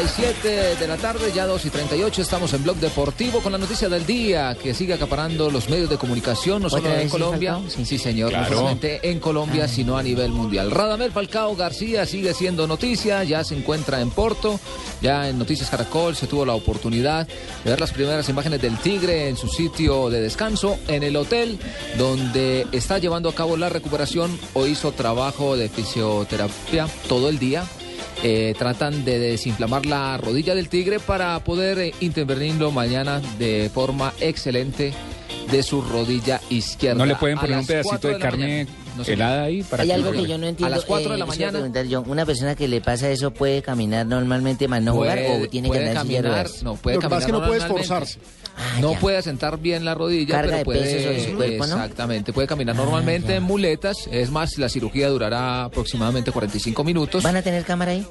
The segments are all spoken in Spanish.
37 de la tarde, ya 2 y 38, estamos en Blog Deportivo con la noticia del día que sigue acaparando los medios de comunicación, no solo ¿Otra en sí, Colombia, sí, señor, no solamente en Colombia, sino a nivel mundial. Radamel Falcao García sigue siendo noticia, ya se encuentra en Porto, ya en Noticias Caracol se tuvo la oportunidad de ver las primeras imágenes del Tigre en su sitio de descanso, en el hotel donde está llevando a cabo la recuperación o hizo trabajo de fisioterapia todo el día. Eh, tratan de desinflamar la rodilla del tigre para poder eh, intervenirlo mañana de forma excelente de su rodilla izquierda. ¿No le pueden poner un pedacito de carne mañana. No sé. helada ahí para Hay que algo lo- que yo no entiendo. las cuatro de la eh, mañana. preguntar ¿Una persona que le pasa eso puede caminar normalmente más no jugar Puede- o tiene que andar en caminar, no puede Lo que pasa caminar es que no puede esforzarse. Ah, No ya. puede sentar bien la rodilla, Carga pero de puede peso sobre su cuerpo, ¿no? exactamente, puede caminar Ah, normalmente ya. en muletas. Es más, la cirugía durará aproximadamente 45 minutos. ¿Van a tener cámara ahí?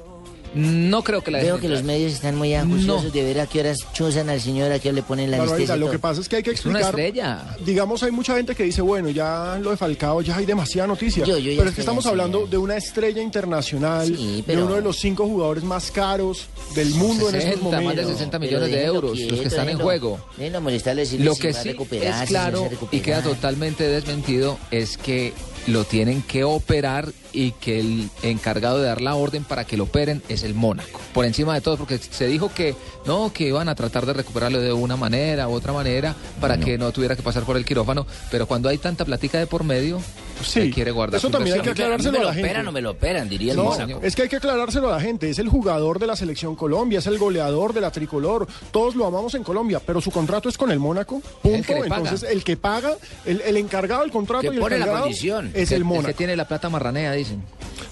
No creo que la Veo que los entrar. medios están muy ajuiciosos No. de ver a qué horas chuzan al señor, a qué hora le ponen la Barbarita, anestesia. lo que pasa es que hay que Es una explicar. estrella. Digamos, hay mucha gente que dice, bueno, ya lo de Falcao, ya hay demasiada noticia. Yo- yo ya pero es que estamos hablando de una estrella internacional, Sí, pero- de uno de los cinco jugadores más caros del mundo en estos 60, más de momentos. 60 Pero millones de déjenlo euros los quieto, que están en juego. déjenlo molestarle, decirle Lo si que va sí es si no claro se y queda totalmente desmentido es que lo tienen que operar y que el encargado de dar la orden para que lo operen es el Mónaco. Por encima de todo, porque se dijo que no, que iban a tratar de recuperarlo de una manera u otra manera para que no tuviera que pasar por el quirófano, pero cuando hay tanta platica de por medio, Sí, quiere guardar eso también hay que aclarárselo ¿Me a lo la gente. operan o me lo operan? Diría el No, Mónaco. es que hay que aclarárselo a la gente. Es el jugador de la selección Colombia, es el goleador de la tricolor. Todos lo amamos en Colombia, pero su contrato es con el Mónaco. El Punto. que le paga. Entonces, el que paga, el, el encargado del contrato Que y el pone la encargado condición. es Que- el que Mónaco. tiene la plata marranea, dicen.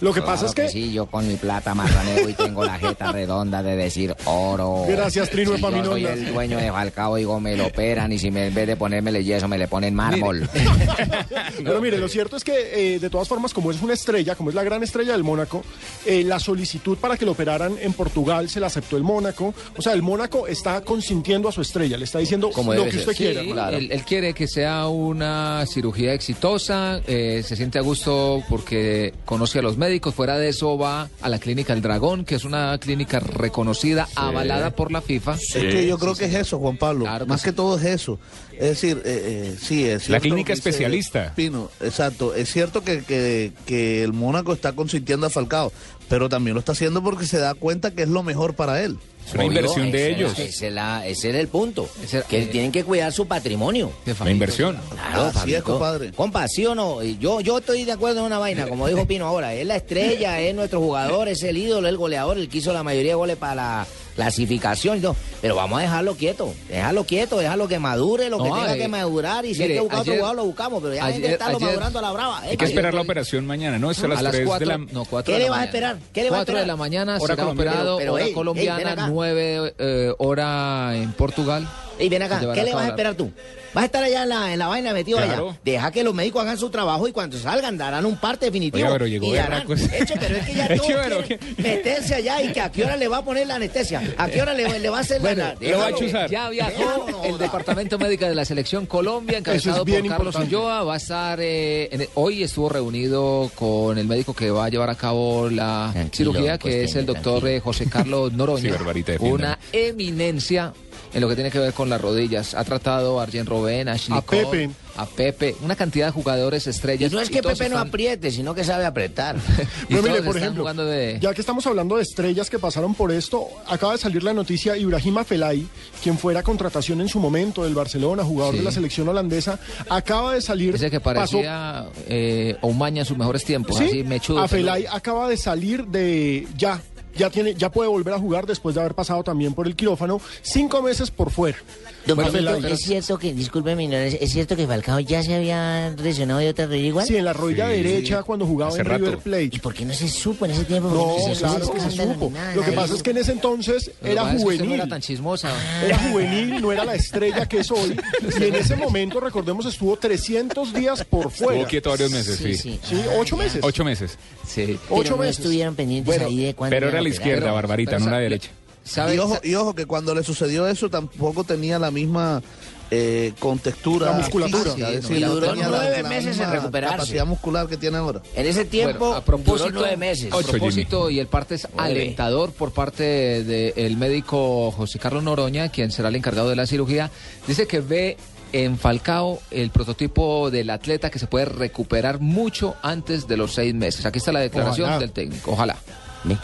Lo que pasa es que. sí, yo con mi plata marraneo y tengo la jeta redonda de decir oro. Gracias, Trino Si yo soy el dueño de Falcao, digo, me lo operan y si me, en vez de ponérmele yeso me le ponen mármol. Pero mire, lo cierto es que eh, de todas formas, como es una estrella, como es la gran estrella del Mónaco, eh, la solicitud para que lo operaran en Portugal se la aceptó el Mónaco. O sea, el Mónaco está consintiendo a su estrella, le está diciendo Como lo que ser. usted quiera. Sí, ¿no? él, él quiere que sea una cirugía exitosa, eh, se siente a gusto porque conoce a los médicos. Fuera de eso va a la clínica El Dragón, que es una clínica reconocida, avalada por la FIFA. Es que yo creo que es eso, Juan Pablo. Claro que Más sí. que todo es eso. Es decir, eh, eh, sí, es cierto La clínica especialista. Pino, exacto. Es cierto que, que, que el Mónaco está consintiendo a Falcao, pero también lo está haciendo porque se da cuenta que es lo mejor para él. Es una inversión de era- ellos. Ese, es la- ese era el punto. Que eh, tienen que cuidar su patrimonio. familia. inversión. Claro, Así es, compadre. Compa, ¿sí o no? Yo, yo estoy de acuerdo en una vaina, como dijo Pino ahora. Es la estrella, es nuestro jugador, es el ídolo, el goleador, el que hizo la mayoría de goles para la clasificación y todo. Pero vamos a dejarlo quieto, déjalo quieto, déjalo que madure lo que No, tenga eh, que madurar. Y si hay mire, que buscar otro ayer- jugador, lo buscamos. Pero ya hay que estarlo ayer- madurando a la brava. Hay que Eh, esperar la operación mañana, ¿no? Es a las, a las 3 4 de la... no, ¿Qué de le la vas a esperar? ¿Qué le vas a 4 de esperar? la mañana Hora será colombiana. operado, Pero, pero, hora colombiana, acá. 9 eh, hora en Portugal. Y ven acá, ¿qué le vas a esperar tú? ¿Vas a estar allá en la, en la vaina metido Claro. allá? Deja que los médicos hagan su trabajo y cuando salgan darán un parte definitivo. Oiga, pero llegó y darán. Eche, pero es que ya todos pero meterse allá y que a qué hora le va a poner la anestesia, a qué hora le, le va a hacer Bueno, la... lo va a chuzar. Ya viajó no el. Departamento Médico de la Selección Colombia, encabezado Eso es bien por Carlos importante. Ulloa. Va a estar, eh, en- hoy estuvo reunido con el médico que va a llevar a cabo la Tranquilo, cirugía, que costeño, es el doctor tranquilo. eh, José Carlos Noroña. Sí, una eminencia en lo que tiene que ver con las rodillas. Ha tratado a Arjen Robben, a Ashley A Cole, Pepe. a Pepe, una cantidad de jugadores Y estrellas. no es que Pepe no están- apriete, sino que sabe apretar. Pero mire, por ejemplo, de... ya que estamos hablando de estrellas que pasaron por esto, acaba de salir la noticia Ibrahima Felay, quien fuera contratación en su momento del Barcelona, jugador Sí. de la selección holandesa, acaba de salir. Ese que pasó- parecía eh, Omaña en sus mejores tiempos, así Sí, mechudo. a Felay acaba de salir de ya. Ya, tiene, ya puede volver a jugar después de haber pasado también por el quirófano cinco meses por fuera. Don Bueno, Felay. es cierto que, disculpe mi ignorancia, es cierto que Falcao ya se había lesionado de otra rodilla igual. Sí, en la rodilla Sí, derecha cuando jugaba hace en River rato. Plate. ¿Y por qué no se supo en ese tiempo? No, Porque se claro supo que se supo. nada, Lo que pasa es que en ese entonces Lo era pasa es que juvenil. No era tan chismosa. Era juvenil, no era la estrella que es hoy. Y en ese momento, recordemos, estuvo 300 días por fuera. Estuvo quieto varios meses, sí. sí. Sí, ocho meses. Ocho meses. Sí. Pero ocho no meses. estuvieron pendientes Bueno, ahí de cuándo Pero era la izquierda, pero- Barbarita, pero no la derecha. ¿Sabe- Y ojo, sa- y ojo que cuando le sucedió eso tampoco tenía la misma eh, contextura. La musculatura. física, Sí, es no, decir, y la no nueve la meses en misma recuperarse. capacidad muscular que tiene ahora. En ese tiempo Bueno, a propósito, duró nueve meses. A propósito, y el parte es alentador por parte del médico José Carlos Noroña, quien será el encargado de la cirugía, dice que ve en Falcao el prototipo del atleta que se puede recuperar mucho antes de los seis meses. Aquí está la declaración Ojalá. del técnico. Ojalá.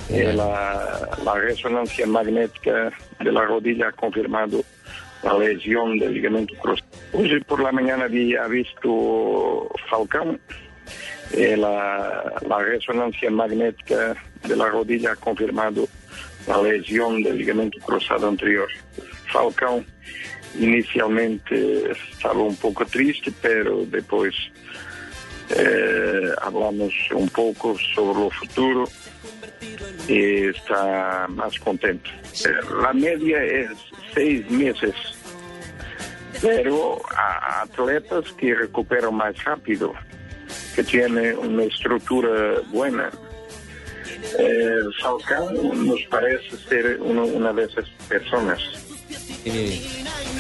Eh, la, la resonancia magnética de la rodilla ha confirmado la lesión del ligamento cruzado. Hoy por la mañana había visto Falcao. Eh, la, la resonancia magnética de la rodilla ha confirmado la lesión del ligamento cruzado anterior. Falcao inicialmente estaba un poco triste, pero después eh, hablamos un poco sobre lo futuro y está más contento. Eh, La media es seis meses, pero a atletas que recuperan más rápido, que tienen una estructura buena. Eh, Falcao nos parece ser una de esas personas.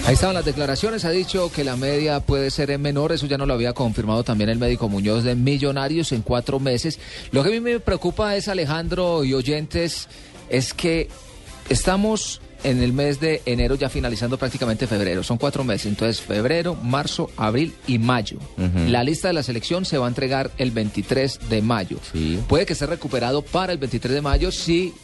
Ahí estaban las declaraciones, ha dicho que la media puede ser en menor, eso ya no lo había confirmado también el médico Muñoz de Millonarios en cuatro meses. Lo que a mí me preocupa es, Alejandro y oyentes, es que estamos en el mes de enero ya finalizando prácticamente febrero, son cuatro meses, entonces febrero, marzo, abril y mayo. La lista de la selección se va a entregar el 23 de mayo. Sí. Puede que esté recuperado para el 23 de mayo si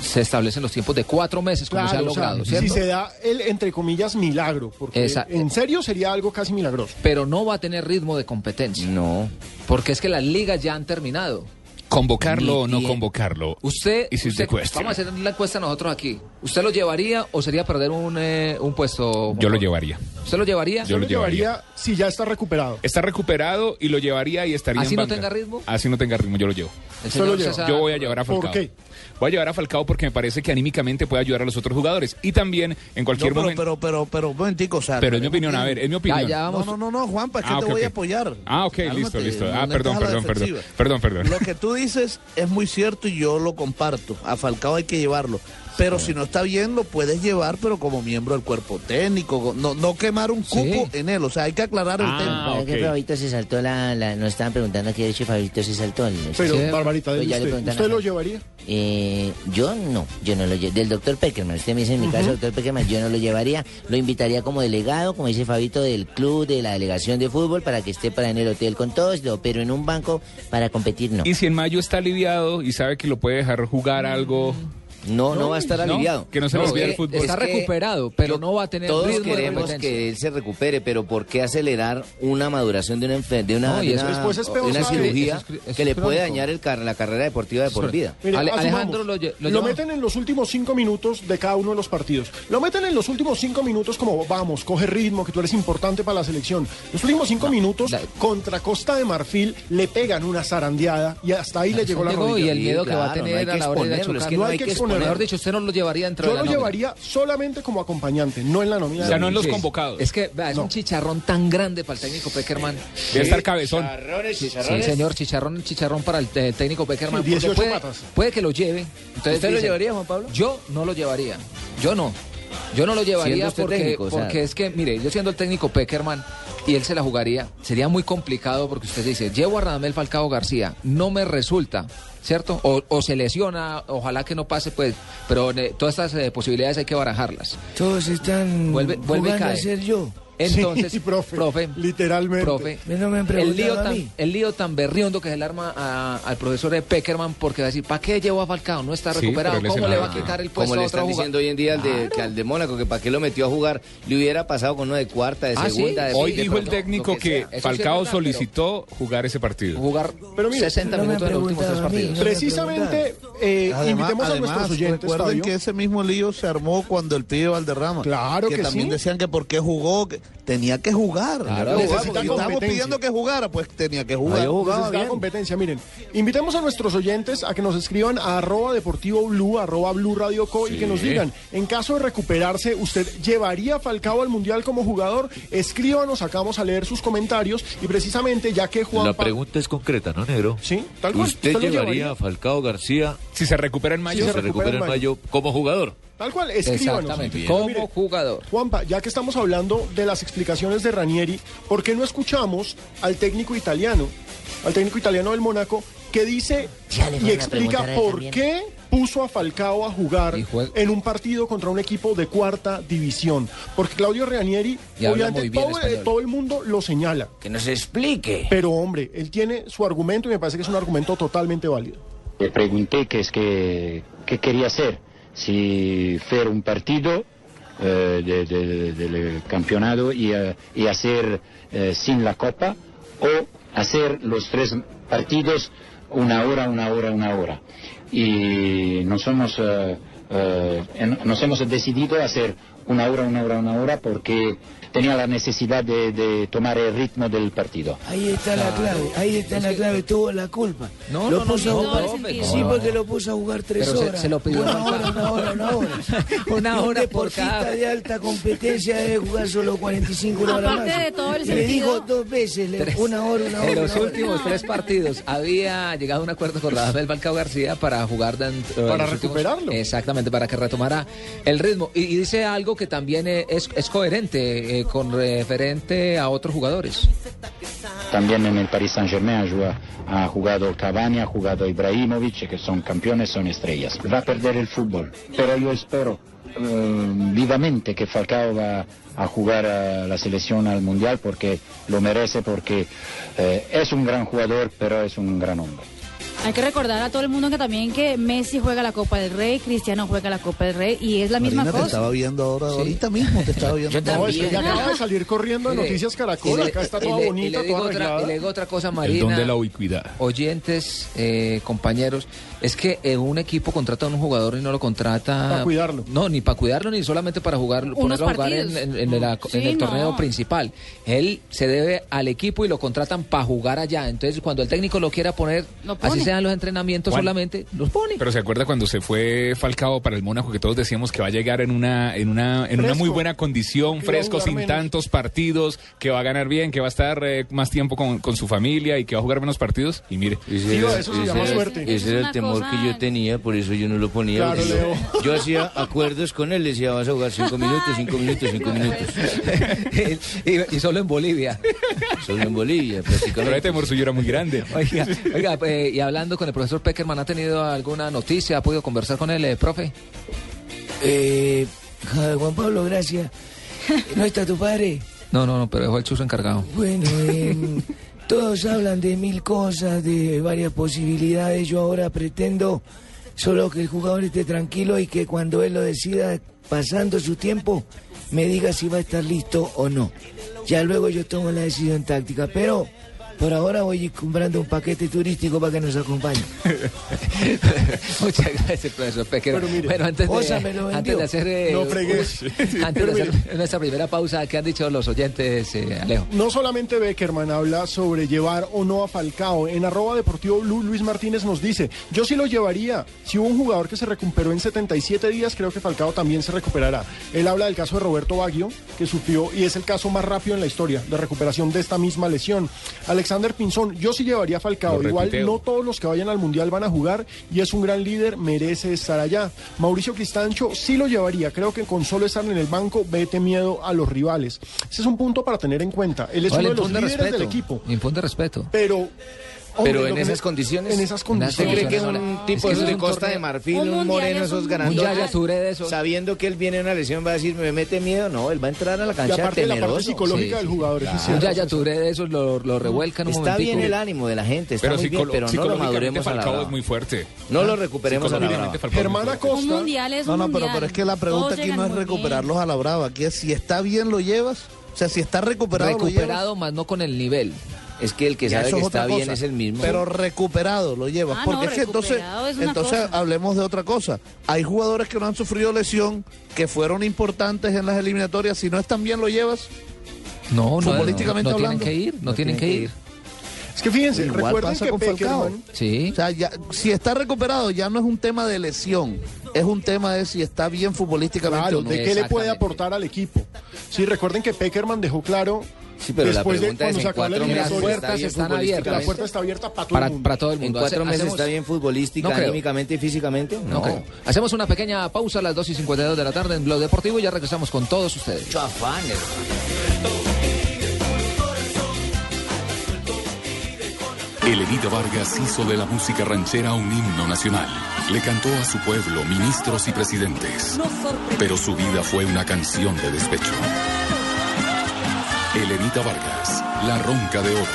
se establecen los tiempos de cuatro meses, como se ha Claro, o sea, logrado, si se da el, entre comillas, milagro, porque Esa- en serio sería algo casi milagroso. pero no va a tener ritmo de competencia. No. Porque es que las ligas ya han terminado. ¿Convocarlo o no convocarlo? Usted, usted- vamos a hacer la encuesta nosotros aquí. ¿Usted lo llevaría o sería perder un, eh, un puesto? Yo lo llevaría. ¿Usted lo llevaría? Yo lo llevaría. si ya está recuperado. Está recuperado y lo llevaría y estaría ¿Así en no banca. tenga ritmo? Así no tenga ritmo, yo lo llevo. El lo. César- Yo voy a llevar a ¿Por Falcao. qué? Voy a llevar a Falcao porque me parece que anímicamente puede ayudar a los otros jugadores. Y también en cualquier No, pero, momento... pero, pero, pero, un momentico, o sea. Pero es mi opinión, a ver, es mi opinión. Ya, ya No, vamos. no, no, no, Juanpa, es que Ah, te voy a apoyar. Ah, ok, Cálmate, listo, listo. Ah, perdón, perdón, perdón. Perdón, perdón. Lo que tú dices es muy cierto y yo lo comparto. A Falcao hay que llevarlo. Pero si no está bien, lo puedes llevar, pero como miembro del cuerpo técnico. No, no quemar un cupo Sí. en él. O sea, hay que aclarar el Ah, tema. ¿Para qué ok. Fabito se saltó la, la- Nos estaban preguntando aquí, de hecho, Fabito se saltó. el- Pero, Sí. Barbarita, Pues le usted, ¿usted a- lo llevaría? Eh, yo no, yo no lo llevo. Del doctor Peckerman, usted me dice en mi caso, doctor Peckerman, yo no lo llevaría. Lo invitaría como delegado, como dice Fabito, del club, de la delegación de fútbol, para que esté para en el hotel con todos, pero en un banco para competir no. Y si en mayo está aliviado y sabe que lo puede dejar jugar algo... No, no va a estar ¿no? aliviado. Que no se le No, olvide es el que fútbol. está Es que recuperado, pero no va a tener Todos ritmo queremos que él se recupere, pero ¿por qué acelerar una maduración de una, de una, de una- después es de peor una cirugía Eso es- eso que le puede dañar el car- la carrera deportiva de por vida? Mire, Ale- asumamos, Alejandro lo lo lo meten en los últimos cinco minutos de cada uno de los partidos. Lo meten en los últimos cinco minutos como, vamos, coge ritmo, que tú eres importante para la selección. Los últimos cinco minutos la- contra Costa de Marfil le pegan una zarandeada y hasta ahí le llegó la rodilla. y el miedo que va a tener hay que a la hora de exponerlo, es chocar. que no hay que exponerlo. Mejor dicho, usted no lo llevaría dentro Yo de la lo nómina. llevaría solamente como acompañante, no en la nómina. O sea, no en los Sí. convocados. Es que vea, es un chicharrón tan grande para el técnico Peckerman. Debe estar cabezón. Sí, señor, chicharrón, chicharrón para el eh, técnico Peckerman. Sí, porque 18 puede, patas. puede que lo lleve. Entonces ¿Usted lo llevaría, Juan Pablo? Yo no lo llevaría. Yo no. Yo no lo Siendo llevaría usted porque, técnico, o sea. porque es que, mire, yo siendo el técnico Peckerman y él se la jugaría, sería muy complicado porque usted dice, llevo a Radamel Falcao García, no me resulta. ¿Cierto? O, o se lesiona, ojalá que no pase, pues, pero eh, todas estas eh, posibilidades hay que barajarlas. Todos están Vuelve- vuelve jugando a ser yo. Entonces, Sí, profe, literalmente. profe, No me han el lío, a tan, mí. el lío tan berriondo que se le arma a- al profesor de Peckerman porque va a decir, ¿para qué llevó a Falcao? No está Sí, recuperado, ¿cómo le va a quitar el puesto Como le a otro están jugador? diciendo hoy en día al de, que al de Mónaco, que para qué lo metió a jugar, le hubiera pasado con uno de cuarta, de Ah, ¿sí? segunda. de Hoy de dijo el técnico que, sí Falcao verdad, solicitó jugar ese partido. Jugar Pero mire, 60 no me minutos de los últimos tres a partidos. Precisamente, eh, Además, invitemos a además, nuestros oyentes, recuerden que ese mismo lío se armó cuando el pibe Valderrama. Claro que también sí. decían que por qué jugó, que tenía que jugar. Claro, estábamos pidiendo que jugara, pues tenía que jugar. Necesitaba competencia. Miren, invitemos a nuestros oyentes a que nos escriban a arroba deportivo blue, arroba blue radio co y que nos digan, en caso de recuperarse, ¿usted llevaría a Falcao al Mundial como jugador? Escríbanos, acá vamos a leer sus comentarios y precisamente ya que Juan La pregunta es concreta, ¿no, Negro? Sí, tal cual. ¿Usted lo llevaría a Falcao García, Si se recupera en si mayo, se, se recupera en mayo, como jugador? Tal cual, escríbanos. Exactamente, como mire, jugador. Juanpa, ya que estamos hablando de las explicaciones de Ranieri, ¿por qué no escuchamos al técnico italiano, al técnico italiano del Mónaco, que dice y explica por también. qué puso a Falcao a jugar en un partido contra un equipo de cuarta división? Porque Claudio Ranieri, obviamente todo, todo el mundo lo señala. Que nos explique. Pero hombre, él tiene su argumento y me parece que es un argumento totalmente válido. Le pregunté qué es que, qué quería hacer, si hacer un partido eh, de- de- del campeonato y, eh, y hacer eh, sin la copa o hacer los tres partidos una hora, una hora, una hora. Y nos hemos, eh, eh, nos hemos decidido hacer una hora, una hora, una hora porque tenía la necesidad de, de tomar el ritmo del partido. Ahí está la clave, ahí está la clave, tuvo la culpa. No, lo no, puso no, a jugar, sí, porque lo puso a jugar tres Pero se- horas. se lo pidió una hora, una hora, una hora. Una Y un hora por cada- de alta competencia debe jugar solo 45 horas Aparte más. de todo el Le sentido- dijo dos veces, le- una hora, una hora. En los hora. últimos tres partidos había llegado a un acuerdo con Rafael Falcao García para jugar dentro Para últimos- recuperarlo. exactamente, para que retomara el ritmo. Y, y dice algo que también eh, es, es coherente eh, con referente a otros jugadores. También en el Paris Saint Germain ha jugado, Cavani, ha jugado Ibrahimovic, que son campeones, son estrellas. Va a perder el fútbol, pero yo espero eh, vivamente que Falcao va a jugar a la selección al Mundial porque lo merece, porque eh, es un gran jugador, pero es un gran hombre. Hay que recordar a todo el mundo que también que Messi juega la Copa del Rey, Cristiano juega la Copa del Rey y es la misma Marina, te cosa. estaba viendo ahora, ahorita mismo te estaba viendo. No, es que ya acaba de salir corriendo de Noticias y Caracol, le- acá está y toda le- y bonita, le digo toda otra, y le digo otra cosa, el Marina. don de la ubicuidad. oyentes, eh, compañeros, es que eh, un equipo contrata a un jugador y no lo contrata... Pa' cuidarlo. No, ni para cuidarlo, ni solamente para jugar, ponerlo a jugar en, partidos. en- en la- Sí, en el torneo no. principal. Él se debe al equipo y lo contratan para jugar allá. Entonces, cuando el técnico lo quiera poner, Lo así sean los entrenamientos solamente, los pone. Pero se acuerda cuando se fue Falcao para el Mónaco que todos decíamos que va a llegar en una en una en una muy buena condición, Que fresco, sin menos. tantos partidos, que va a ganar bien, que va a estar eh, más tiempo con, con su familia y que va a jugar menos partidos. Y mire, Sí, eso se llama suerte. ese una el temor cosa- que yo tenía, por eso yo no lo ponía. Claro, yo, yo hacía acuerdos con él, le decía, vas a jugar cinco minutos, cinco minutos, cinco minutos. y, y solo en Bolivia. Solo en Bolivia, pero prácticamente. temor suyo era muy grande. Oiga, oiga, eh, y hablando con el profesor Peckerman, ¿ha tenido alguna noticia? ¿Ha podido conversar con él, eh, profe? Eh, Juan Pablo, gracias. ¿No está tu padre? No, no, no, pero dejó el chuzo encargado. Bueno, em, todos hablan de mil cosas, de varias posibilidades. Yo ahora pretendo solo que el jugador esté tranquilo y que cuando él lo decida, pasando su tiempo, me diga si va a estar listo o no. Ya luego yo tomo la decisión táctica, pero por ahora voy comprando un paquete turístico para que nos acompañe. Muchas gracias, profesor Peckerman. Pero mire, bueno, antes de, antes de hacer, eh, No fregué. antes de hacer nuestra primera pausa, ¿qué han dicho los oyentes, eh, Alejo? No solamente Beckerman habla sobre llevar o no a Falcao. En arroba deportivo Blue, Luis Martínez nos dice, yo sí lo llevaría. Si hubo un jugador que se recuperó en 77 días, creo que Falcao también se recuperará. Él habla del caso de Roberto Baggio, que sufrió y es el caso más rápido en la historia de recuperación de esta misma lesión. Alexander Pinzón, yo sí llevaría a Falcao. Lo Igual no todos los que vayan al Mundial van a jugar y es un gran líder, merece estar allá. Mauricio Cristancho sí lo llevaría. Creo que con solo estar en el banco, vete miedo a los rivales. Ese es un punto para tener en cuenta. Él es Oye, uno de los líderes respeto, del equipo. Respeto. Pero Hombre, Pero en esas condiciones. En esas ¿Usted condiciones. cree que un Es tipo que de eso es de un Costa de Marfil, Un un, moreno, es esos un- Un esos. sabiendo que él viene de una lesión, va a decir, me mete miedo? No, él va a entrar a la Y cancha aparte de la parte temeroso. psicológica Sí, del jugador, eso es Un. Yaya Touré de esos lo, lo revuelcan un Está momentico. bien el ánimo de la gente, está Pero, muy bien, pero no lo maduremos a la es muy fuerte. No lo recuperemos a la brava. Germán fuerte. Un mundial es No, un no, pero, mundial. pero es que la pregunta aquí no es recuperarlos a la brava. Aquí es si está bien lo llevas. O sea, si está recuperado. Recuperado, más no con el nivel. Es que el que Ya, sabe que es está bien es el mismo. Pero recuperado lo llevas. Ah, porque no, es que entonces, es entonces cosa. hablemos de otra cosa. Hay jugadores que no han sufrido lesión, que fueron importantes en las eliminatorias. Si no están bien, lo llevas. No, no, no, Futbolísticamente no tienen hablando. que ir, no, tienen que ir. Es que fíjense, Igual recuerden pasa que con Falcao. Peckerman, Sí. O sea, ya, si está recuperado, ya no es un tema de lesión. Es un tema de si está bien futbolísticamente claro, o no. de qué le puede aportar al equipo. Sí, recuerden que Peckerman dejó claro Sí, pero la después de pregunta es cuando en la cuatro meses Las está están abiertas. la puerta está abierta para todo Para, el mundo. para todo el ¿En mundo. cuatro Hace- meses hacemos- está bien futbolística, No anímicamente y físicamente? No creo. Hacemos una pequeña pausa a las 2 y 52 de la tarde en Blog Deportivo y ya regresamos con todos ustedes. Mucho afán, hermano. Elenita Vargas hizo de la música ranchera un himno nacional. Le cantó a su pueblo, ministros y presidentes. Pero su vida fue una canción de despecho. Elenita Vargas, la ronca de oro.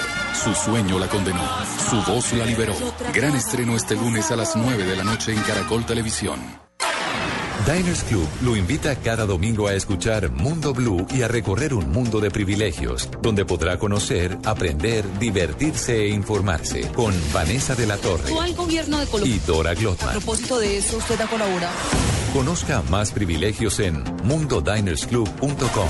Su sueño la condenó, su voz la liberó. Gran estreno este lunes a las 9 de la noche en Caracol Televisión. Diners Club lo invita cada domingo a escuchar Mundo Blue y a recorrer un mundo de privilegios, donde podrá conocer, aprender, divertirse e informarse con Vanessa de la Torre gobierno de Colombia. y Dora A Glotman. propósito de eso, usted ha colaborado. Conozca más privilegios en mundodinersclub.com.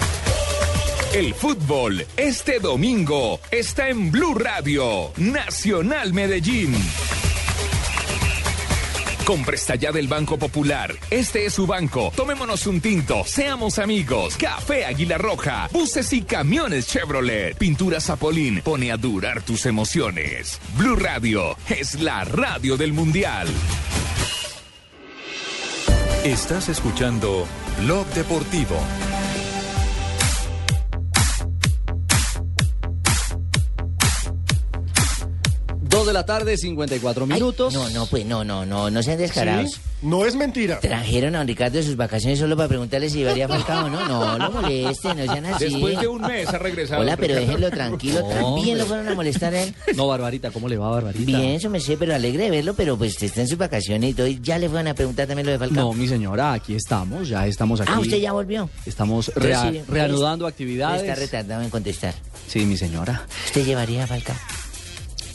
El fútbol este domingo está en Blue Radio, Nacional Medellín. Compre ya del Banco Popular. Este es su banco. Tomémonos un tinto. Seamos amigos. Café Águila Roja. Buses y camiones Chevrolet. Pintura Zapolín. Pone a durar tus emociones. Blue Radio es la radio del Mundial. Estás escuchando Blog Deportivo. Dos de la tarde, 54 minutos. no, no, pues no, no, no, no sean descarados. Sí, no es mentira. Trajeron a don Ricardo de sus vacaciones solo para preguntarle si llevaría a Falcao, ¿no? No, lo molesten, no sean así. Después de un mes ha regresado. Hola, pero Ricardo. déjenlo tranquilo. También lo fueron a molestar a él. No, Barbarita, ¿cómo le va, Barbarita? Bien, eso me sé, pero alegre de verlo, pero pues está en sus vacaciones y todo. Y ya le fueron a preguntar también lo de Falcao. No, mi señora, aquí estamos, ya estamos aquí. Ah, usted ya volvió. Estamos rea- sí, reanudando pues, actividades. Está retardado en contestar. Sí, mi señora. ¿Usted llevaría a Falcao?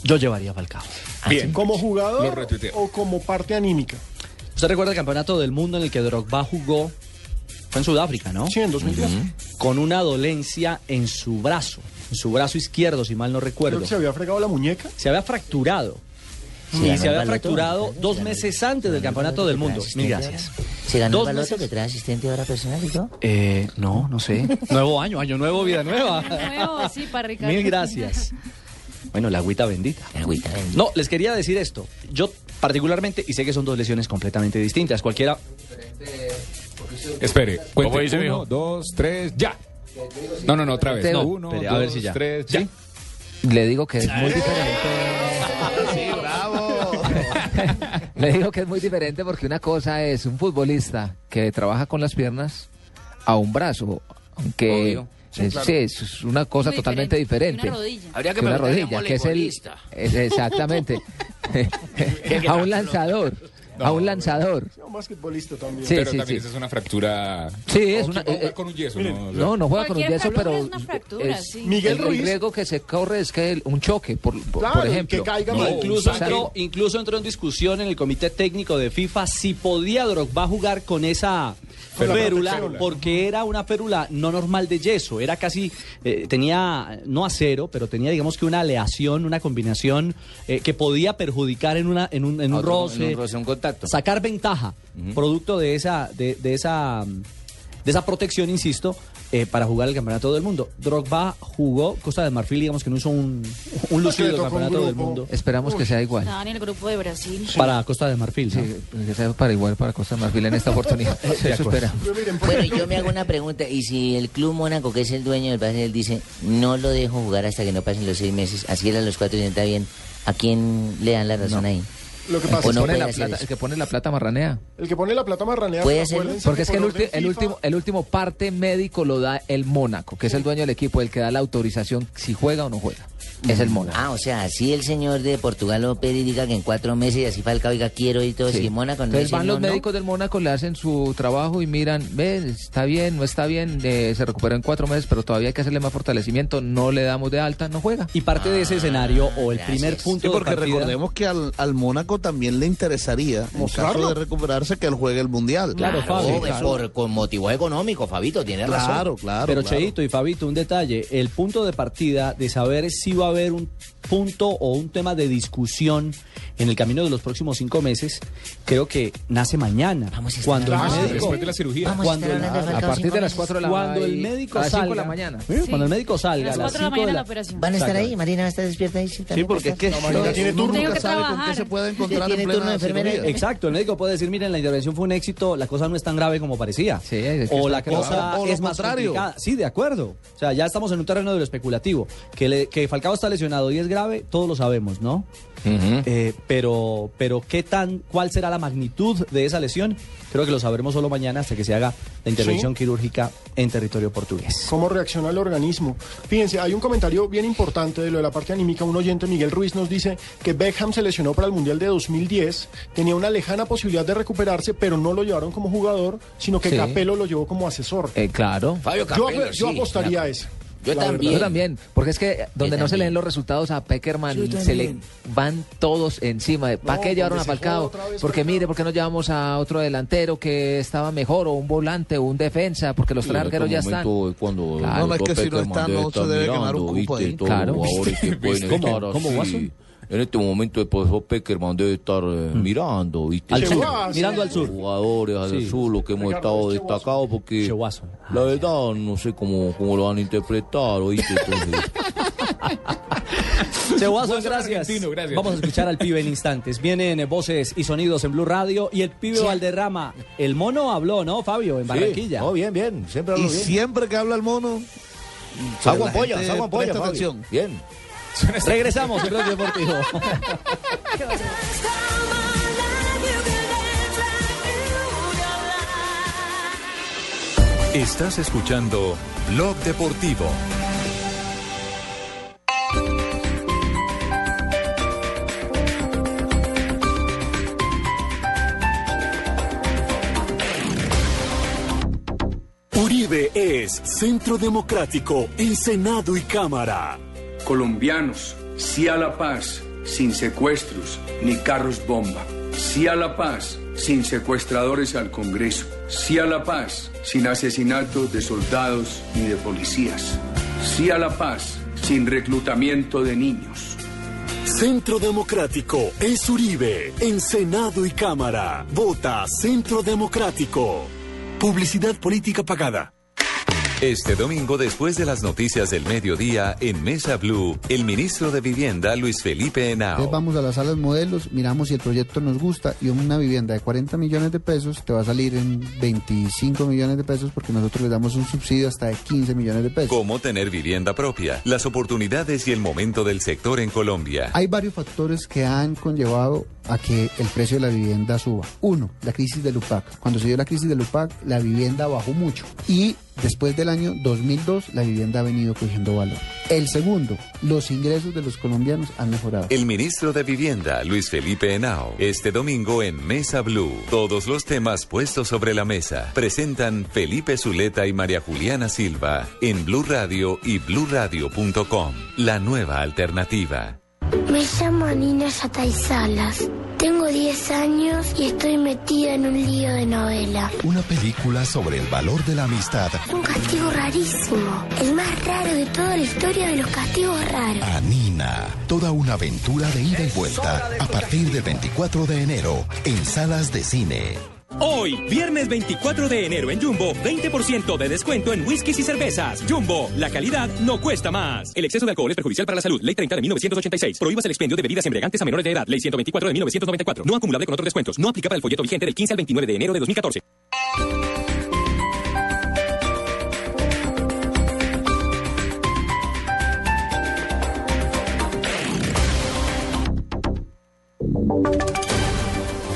Yo llevaría a Falcao. Bien, ¿como jugador o como parte anímica? ¿Usted recuerda el campeonato del mundo en el que Drogba jugó? Fue en Sudáfrica, ¿no? Sí, en 2010. Con una dolencia en su brazo, en su brazo izquierdo, si mal no Creo recuerdo. que se había fregado la muñeca. Se había fracturado. Se y se había fracturado dos meses antes del campeonato del mundo. Mil gracias. ¿Se ganó Dos el baloto meses- que trae asistente ahora personal y todo? Eh, no, no sé. Nuevo año, año nuevo, vida nueva. Nuevo, sí, para Ricardo. Mil gracias. Bueno, la agüita bendita. agüita bendita. No, les quería decir esto. Yo particularmente, y sé que son dos lesiones completamente distintas, cualquiera... Espere, ¿Cómo cuente. dice, Uno, dos, tres, ya. No, no, no, otra vez. No, Uno, espere, a dos, ver si ya. tres, ya. Le digo que es muy diferente. Sí, bravo. Le digo que es muy diferente porque una cosa es un futbolista que trabaja con las piernas a un brazo, aunque Obvio. Sí, es, claro. sí, es una cosa Muy totalmente diferente. diferente. Una rodilla. Habría que una preguntarle a un rodilla, que es el es exactamente a un lanzador. A un lanzador. Sí, un basquetbolista también. Sí, pero sí, también sí. esa es una fractura. Sí, es una- eh, con un yeso, miren, ¿no? O sea, No, no juega con un yeso, pero es una fractura, es- sí. Miguel el, riesgo que se corre es que el- un choque, por, por, Claro, por ejemplo. que caiga No, mal. incluso, o sea, entró, incluso entró en discusión en el comité técnico de FIFA si podía Drogba jugar con esa férula, porque era una férula no normal de yeso, era casi, eh, tenía, no acero, pero tenía digamos que una aleación, una combinación eh, que podía perjudicar en, una, en un, en un Otro- roce, en un roce, un contacto. Sacar ventaja, producto de esa, de, de esa, de esa protección, insisto, eh, para jugar el campeonato del mundo. Drogba jugó Costa de Marfil, digamos que no hizo un, un lucido un campeonato del mundo. Esperamos que sea igual. Estaban en el grupo de Brasil. Para Costa de Marfil, ¿no? Sí, que sea para igual para Costa de Marfil en esta oportunidad. Eso Bueno, ejemplo, yo me hago una pregunta. ¿Y si el Club Mónaco, que es el dueño del Basel, dice no lo dejo jugar hasta que no pasen los seis meses, así eran los cuatro y está bien, ¿a quién le dan la razón ahí? Lo que El pasa que, es no pone la plata, el que pone la plata marranea. el que pone la plata marranea, ¿Puede acuérdense Porque es que el, ulti- el último el último parte médico lo da el Mónaco, que es el dueño del equipo, el que da la autorización si juega o no juega. Es el Mónaco. Ah, o sea, así el señor de Portugal o Pérez diga que en cuatro meses y así Falcao diga quiero y todo, Sí. si Mónaco no Entonces van los no. médicos del Mónaco, le hacen su trabajo y miran, ven, está bien, no está bien, eh, se recuperó en cuatro meses, pero todavía hay que hacerle más fortalecimiento, no le damos de alta, no juega. Y parte de ese escenario o el gracias. primer punto Sí, porque de partida, recordemos que al, al Mónaco también le interesaría, en Mostrarlo. caso de recuperarse, que él juegue el Mundial. Claro, Fabio, Oh, es por, con motivo económico, Fabito, tiene razón. Claro, claro. Pero claro. Cheito y Fabito, un detalle, el punto de partida de saber si va a haber un punto o un tema de discusión en el camino de los próximos cinco meses, creo que nace mañana. Vamos a cuando el médico, Después de la cirugía. Cuando el- A partir de las meses. 4 de la cuando el médico a las cinco salga, de la mañana. ¿eh? cuando el médico salga, a las 4 de la mañana la operación. ¿Van a estar ahí? ¿Marina va a estar despierta ahí? Sí, porque es que. Marina tiene turno. Nunca que sabe con qué se puede encontrar Tiene en plena cirugía. Exacto, el médico puede decir, miren, la intervención fue un éxito, la cosa no es tan grave como parecía. Sí, es que o la cosa es más complicada. Sí, de acuerdo. O sea, ya estamos en un terreno de lo especulativo. Que, le- que Falcao está lesionado y es grave, todos lo sabemos, ¿no? Eh, pero, pero ¿qué tan, cuál será la magnitud de esa lesión? Creo que lo sabremos solo mañana hasta que se haga la intervención quirúrgica en territorio portugués. cómo reacciona el organismo. Fíjense, hay un comentario bien importante de lo de la parte anímica. Un oyente, Miguel Ruiz, nos dice que Beckham se lesionó para el Mundial de 2010, tenía una lejana posibilidad de recuperarse, pero no lo llevaron como jugador, sino que Sí. Capello lo llevó como asesor. Eh, claro. Fabio yo, Capello, yo sí, apostaría a la- eso. Yo la también. Yo también, porque es que donde Yo no se leen los resultados a Peckerman se le van todos encima de ¿para No, qué llevaron a Falcao? Porque mire, ¿por qué no llevamos a otro delantero que estaba mejor o un volante o un defensa? Porque los tres arqueros ya están. Cuando Claro. No, no, es que si no está, no se debe quemar un cupo ahí. Claro. ¿Cómo? En este momento el profesor Peckerman debe estar eh, mirando, ¿viste? Al sur, mirando al sur. Jugadores al Sí. sur, los que hemos Ricardo, estado destacados, porque la verdad no sé cómo, cómo lo van a interpretar, ¿oíste? Entonces, Che gracias. argentino, gracias. Vamos a escuchar al pibe en instantes. Vienen eh, voces y sonidos en Blue Radio y el pibe Valderrama. El mono habló, ¿no, Fabio? En Barranquilla. Oh, bien, bien, siempre Y hablo bien. siempre que habla el mono, Salgo la ampolla, gente salgo ampolla, presta Fabio. atención. Bien. Regresamos en Radio Deportivo. Estás escuchando Blog Deportivo. Uribe es Centro Democrático en Senado y Cámara. Colombianos, sí a la paz, sin secuestros ni carros bomba. Sí a la paz, sin secuestradores al Congreso. Sí a la paz, sin asesinatos de soldados ni de policías. Sí a la paz, sin reclutamiento de niños. Centro Democrático es Uribe en Senado y Cámara. Vota Centro Democrático. Publicidad política pagada. Este domingo, después de las noticias del mediodía, en Mesa Blue, el ministro de Vivienda, Luis Felipe Henao. vamos a las salas modelos, miramos si el proyecto nos gusta y una vivienda de 40 millones de pesos te va a salir en 25 millones de pesos porque nosotros le damos un subsidio hasta de 15 millones de pesos. Cómo tener vivienda propia, las oportunidades y el momento del sector en Colombia. Hay varios factores que han conllevado a que el precio de la vivienda suba. Uno, la crisis del UPAC. Cuando se dio la crisis del UPAC, la vivienda bajó mucho. Y después del año 2002, la vivienda ha venido cogiendo valor. El segundo, los ingresos de los colombianos han mejorado. El ministro de Vivienda, Luis Felipe Henao, este domingo en Mesa Blue. Todos los temas puestos sobre la mesa presentan Felipe Zuleta y María Juliana Silva en Blue Radio y bluradio.com. La nueva alternativa. Me llamo Nina Yatay Salas. Tengo 10 años y estoy metida en un lío de novela. Una película sobre el valor de la amistad. Un castigo rarísimo. El más raro de toda la historia de los castigos raros. Anina. Toda una aventura de ida y vuelta a partir del 24 de enero en salas de cine. Hoy, viernes 24 de enero en Jumbo, 20% de descuento en whiskies y cervezas. Jumbo, la calidad no cuesta más. El exceso de alcohol es perjudicial para la salud. Ley 30 de 1986. Prohíbas el expendio de bebidas embriagantes a menores de edad. Ley 124 de 1994. No acumulable con otros descuentos. No aplica para el folleto vigente del 15 al 29 de enero de 2014.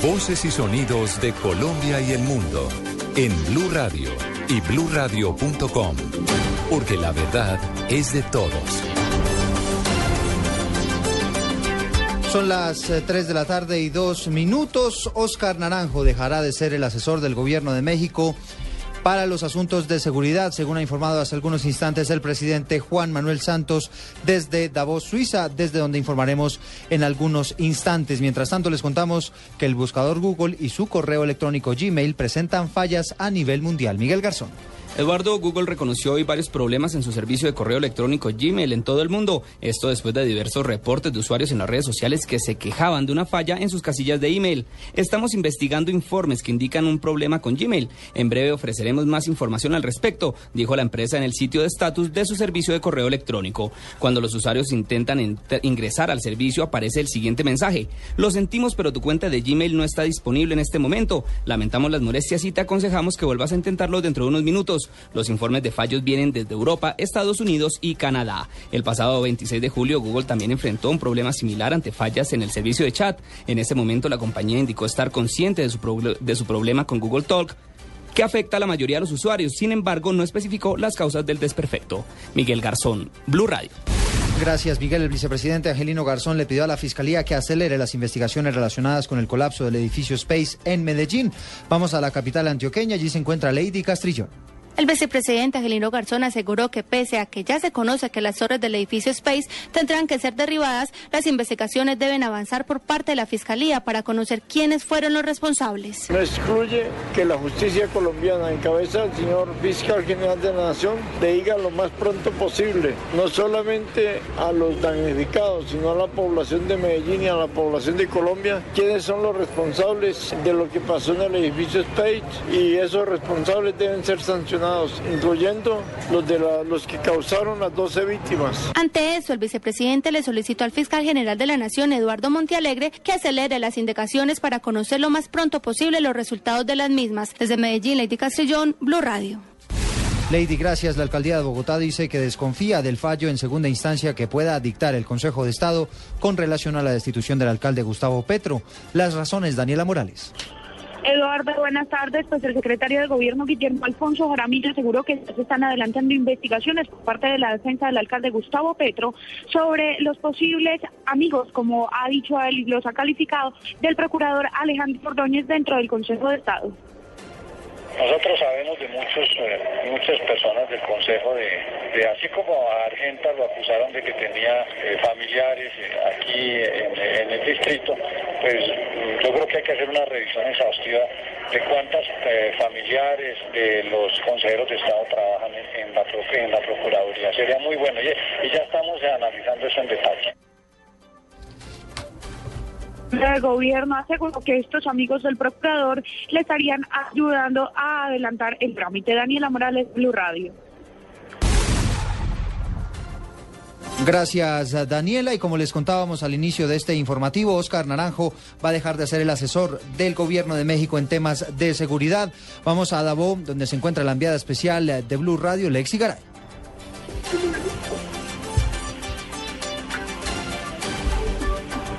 Voces y sonidos de Colombia y el mundo en Blue Radio y bluradio.com, porque la verdad es de todos. Son las 3 de la tarde y dos minutos. Oscar Naranjo dejará de ser el asesor del gobierno de México para los asuntos de seguridad, según ha informado hace algunos instantes el presidente Juan Manuel Santos desde Davos, Suiza, desde donde informaremos en algunos instantes. Mientras tanto, les contamos que el buscador Google y su correo electrónico Gmail presentan fallas a nivel mundial. Miguel Garzón. Eduardo, Google reconoció hoy varios problemas en su servicio de correo electrónico Gmail en todo el mundo. Esto después de diversos reportes de usuarios en las redes sociales que se quejaban de una falla en sus casillas de email. Estamos investigando informes que indican un problema con Gmail. En breve ofreceremos más información al respecto, dijo la empresa en el sitio de estatus de su servicio de correo electrónico. Cuando los usuarios intentan ingresar al servicio aparece el siguiente mensaje. Lo sentimos, pero tu cuenta de Gmail no está disponible en este momento. Lamentamos las molestias y te aconsejamos que vuelvas a intentarlo dentro de unos minutos. Los informes de fallos vienen desde Europa, Estados Unidos y Canadá. El pasado 26 de julio, Google también enfrentó un problema similar ante fallas en el servicio de chat. En ese momento, la compañía indicó estar consciente de su, de su problema con Google Talk que afecta a la mayoría de los usuarios. Sin embargo, no especificó las causas del desperfecto. Miguel Garzón, Blue Radio. Gracias, Miguel. El vicepresidente Angelino Garzón le pidió a la Fiscalía que acelere las investigaciones relacionadas con el colapso del edificio Space en Medellín. Vamos a la capital antioqueña. Allí se encuentra Lady Castrillón. El vicepresidente Angelino Garzón aseguró que pese a que ya se conoce que las torres del edificio Space tendrán que ser derribadas, las investigaciones deben avanzar por parte de la Fiscalía para conocer quiénes fueron los responsables. No excluye que la justicia colombiana, en cabeza del señor fiscal general de la Nación, le diga lo más pronto posible, no solamente a los damnificados, sino a la población de Medellín y a la población de Colombia, quiénes son los responsables de lo que pasó en el edificio Space y esos responsables deben ser sancionados incluyendo los, de los que causaron las 12 víctimas. Ante eso, el vicepresidente le solicitó al fiscal general de la Nación, Eduardo Montealegre, que acelere las indicaciones para conocer lo más pronto posible los resultados de las mismas. Desde Medellín, Lady Castellón, Blue Radio. Lady, gracias. La alcaldía de Bogotá dice que desconfía del fallo en segunda instancia que pueda dictar el Consejo de Estado con relación a la destitución del alcalde Gustavo Petro. Las razones, Daniela Morales. Eduardo, buenas tardes. Pues el secretario de Gobierno, Guillermo Alfonso Jaramillo, aseguró que se están adelantando investigaciones por parte de la defensa del alcalde Gustavo Petro sobre los posibles amigos, como ha dicho él los ha calificado, del procurador Alejandro Ordóñez dentro del Consejo de Estado. Nosotros sabemos de muchos, eh, muchas personas del Consejo de, así como a Argenta lo acusaron de que tenía eh, familiares eh, aquí en, el distrito, pues yo creo que hay que hacer una revisión exhaustiva de cuántas familiares de los consejeros de Estado trabajan en, la, Procuraduría. Sería muy bueno y ya estamos analizando eso en detalle. El gobierno aseguró que estos amigos del procurador le estarían ayudando a adelantar el trámite. Daniela Morales, Blue Radio. Gracias, Daniela. Y como les contábamos al inicio de este informativo, Oscar Naranjo va a dejar de ser el asesor del gobierno de México en temas de seguridad. Vamos a Davó, donde se encuentra la enviada especial de Blue Radio, Lexi Garay.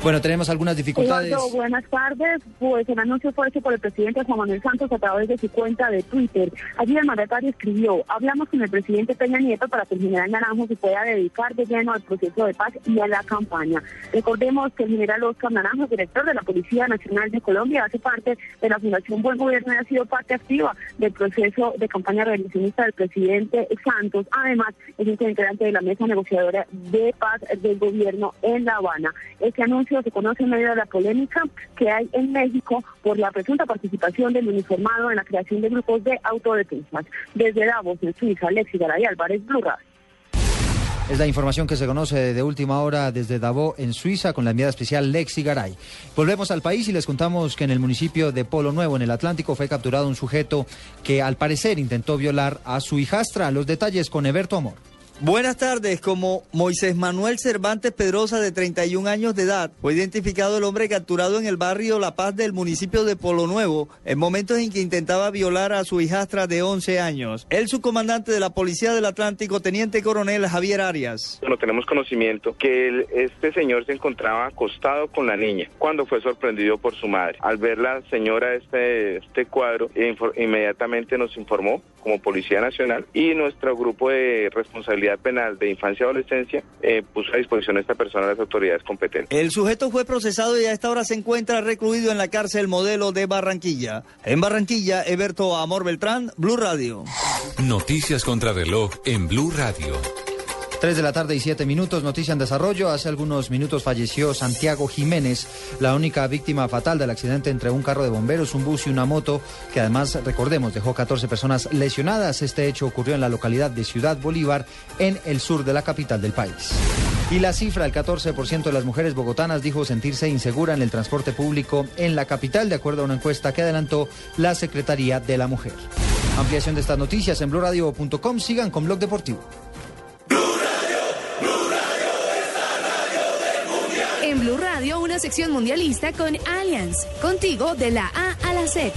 Bueno, tenemos algunas dificultades. Buenas tardes. Pues el anuncio fue hecho por el presidente Juan Manuel Santos a través de su cuenta de Twitter. Allí el mandatario escribió, hablamos con el presidente Peña Nieto para que el general Naranjo se pueda dedicar de lleno al proceso de paz y a la campaña. Recordemos que el general Oscar Naranjo, director de la Policía Nacional de Colombia, hace parte de la Fundación Buen Gobierno y ha sido parte activa del proceso de campaña revolucionista del presidente Santos. Además, es integrante de la mesa negociadora de paz del gobierno en La Habana. Este anuncio se conoce en medio de la polémica que hay en México por la presunta participación del uniformado en la creación de grupos de autodefensas. Desde Davos, en Suiza, Alexis Garay Álvarez, Blue. Es la información que se conoce de última hora desde Davos, en Suiza, con la enviada especial Lexi Garay. Volvemos al país y les contamos que en el municipio de Polo Nuevo, en el Atlántico, fue capturado un sujeto que al parecer intentó violar a su hijastra. Los detalles con Eberto Amor. Buenas tardes. Como Moisés Manuel Cervantes Pedrosa, de 31 años de edad, fue identificado el hombre capturado en el barrio La Paz del municipio de Polo Nuevo, en momentos en que intentaba violar a su hijastra de 11 años. El subcomandante de la Policía del Atlántico, teniente coronel Javier Arias. No tenemos conocimiento que este señor se encontraba acostado con la niña cuando fue sorprendido por su madre. Al ver la señora este, este cuadro, inmediatamente nos informó como Policía Nacional y nuestro grupo de responsabilidad penal de infancia y adolescencia eh, puso a disposición a esta persona a las autoridades competentes. El sujeto fue procesado y a esta hora se encuentra recluido en la cárcel modelo de Barranquilla. En Barranquilla, Eberto Amor Beltrán, Blue Radio. Noticias contra reloj en Blue Radio. 3 de la tarde y 7 minutos, noticia en desarrollo. Hace algunos minutos falleció Santiago Jiménez, la única víctima fatal del accidente entre un carro de bomberos, un bus y una moto, que además, recordemos, dejó 14 personas lesionadas. Este hecho ocurrió en la localidad de Ciudad Bolívar, en el sur de la capital del país. Y la cifra, el 14% de las mujeres bogotanas dijo sentirse insegura en el transporte público en la capital, de acuerdo a una encuesta que adelantó la Secretaría de la Mujer. Ampliación de estas noticias en blurradio.com. Sigan con Blog Deportivo. Blue Radio, una sección mundialista con Allianz. Contigo de la A a la Z.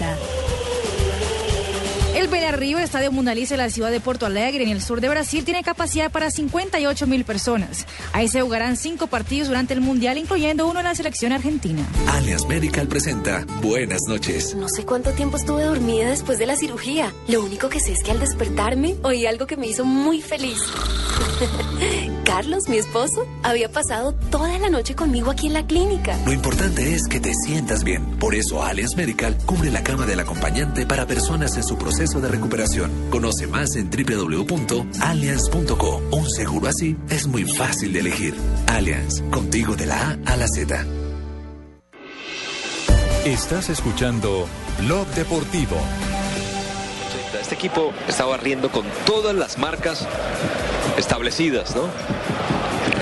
El Beira-Rio, el estadio mundialista de la ciudad de Porto Alegre, en el sur de Brasil, tiene capacidad para 58 mil personas. Ahí se jugarán cinco partidos durante el mundial, incluyendo uno en la selección argentina. Allianz Medical presenta Buenas noches. No sé cuánto tiempo estuve dormida después de la cirugía. Lo único que sé es que al despertarme oí algo que me hizo muy feliz. Carlos, mi esposo, había pasado toda la noche conmigo aquí en la clínica. Lo importante es que te sientas bien. Por eso Allianz Medical cubre la cama del acompañante para personas en su proceso de recuperación. Conoce más en www.allianz.co. Un seguro así es muy fácil de elegir. Allianz, contigo de la A a la Z. Estás escuchando Blog Deportivo. Este equipo está barriendo con todas las marcas establecidas, ¿no?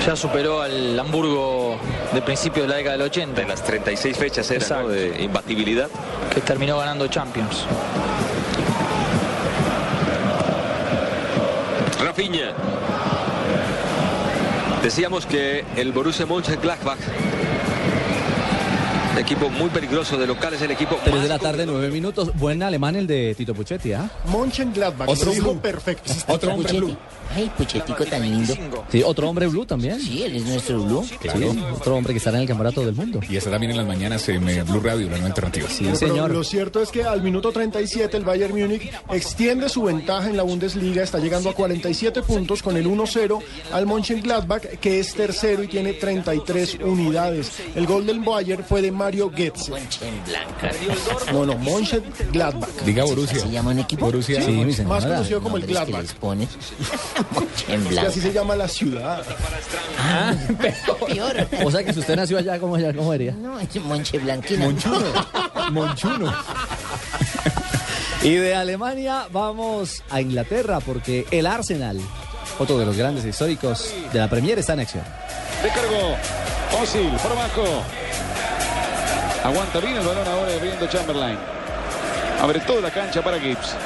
Ya superó al Hamburgo de principio de la década del 80. De las 36 fechas era, ¿no? de imbatibilidad. Que terminó ganando Champions. Rafinha. Decíamos que el Borussia Mönchengladbach, equipo muy peligroso de locales, el equipo 3 más de la tarde, 9 minutos. Buen alemán el de Tito Puchetti, ¿ah? Mönchengladbach, Otro perfecto. Otro Puchetti. Ay, Puchetico tan lindo. Sí, otro hombre blue también. Sí, él es nuestro blue. Claro. otro hombre que estará en el campeonato del mundo. Y está también en las mañanas en eh, Blue Radio, la nueva alternativa. Sí, Pero señor. Lo cierto es que al minuto 37 el Bayern Múnich extiende su ventaja en la Bundesliga, está llegando a 47 puntos con el 1-0 al Mönchengladbach, que es tercero y tiene 33 unidades. El gol del Bayern fue de Mario Götze. No, no, Mönchengladbach. Diga Borussia. ¿Se llama un equipo? Borussia. Sí, mi señora. Más conocido como el Gladbach. Así se llama la ciudad. Ah, peor. O sea que si usted nació allá, ¿cómo, allá, cómo sería? No, es Monche Blanquina. Monchuno. Monchuno. Y de Alemania vamos a Inglaterra porque el Arsenal, otro de los grandes históricos de la Premier, está en acción. Descargó. Fósil, por abajo. Aguanta bien el balón ahora de Brindo Chamberlain. Abre toda la cancha para Gibbs.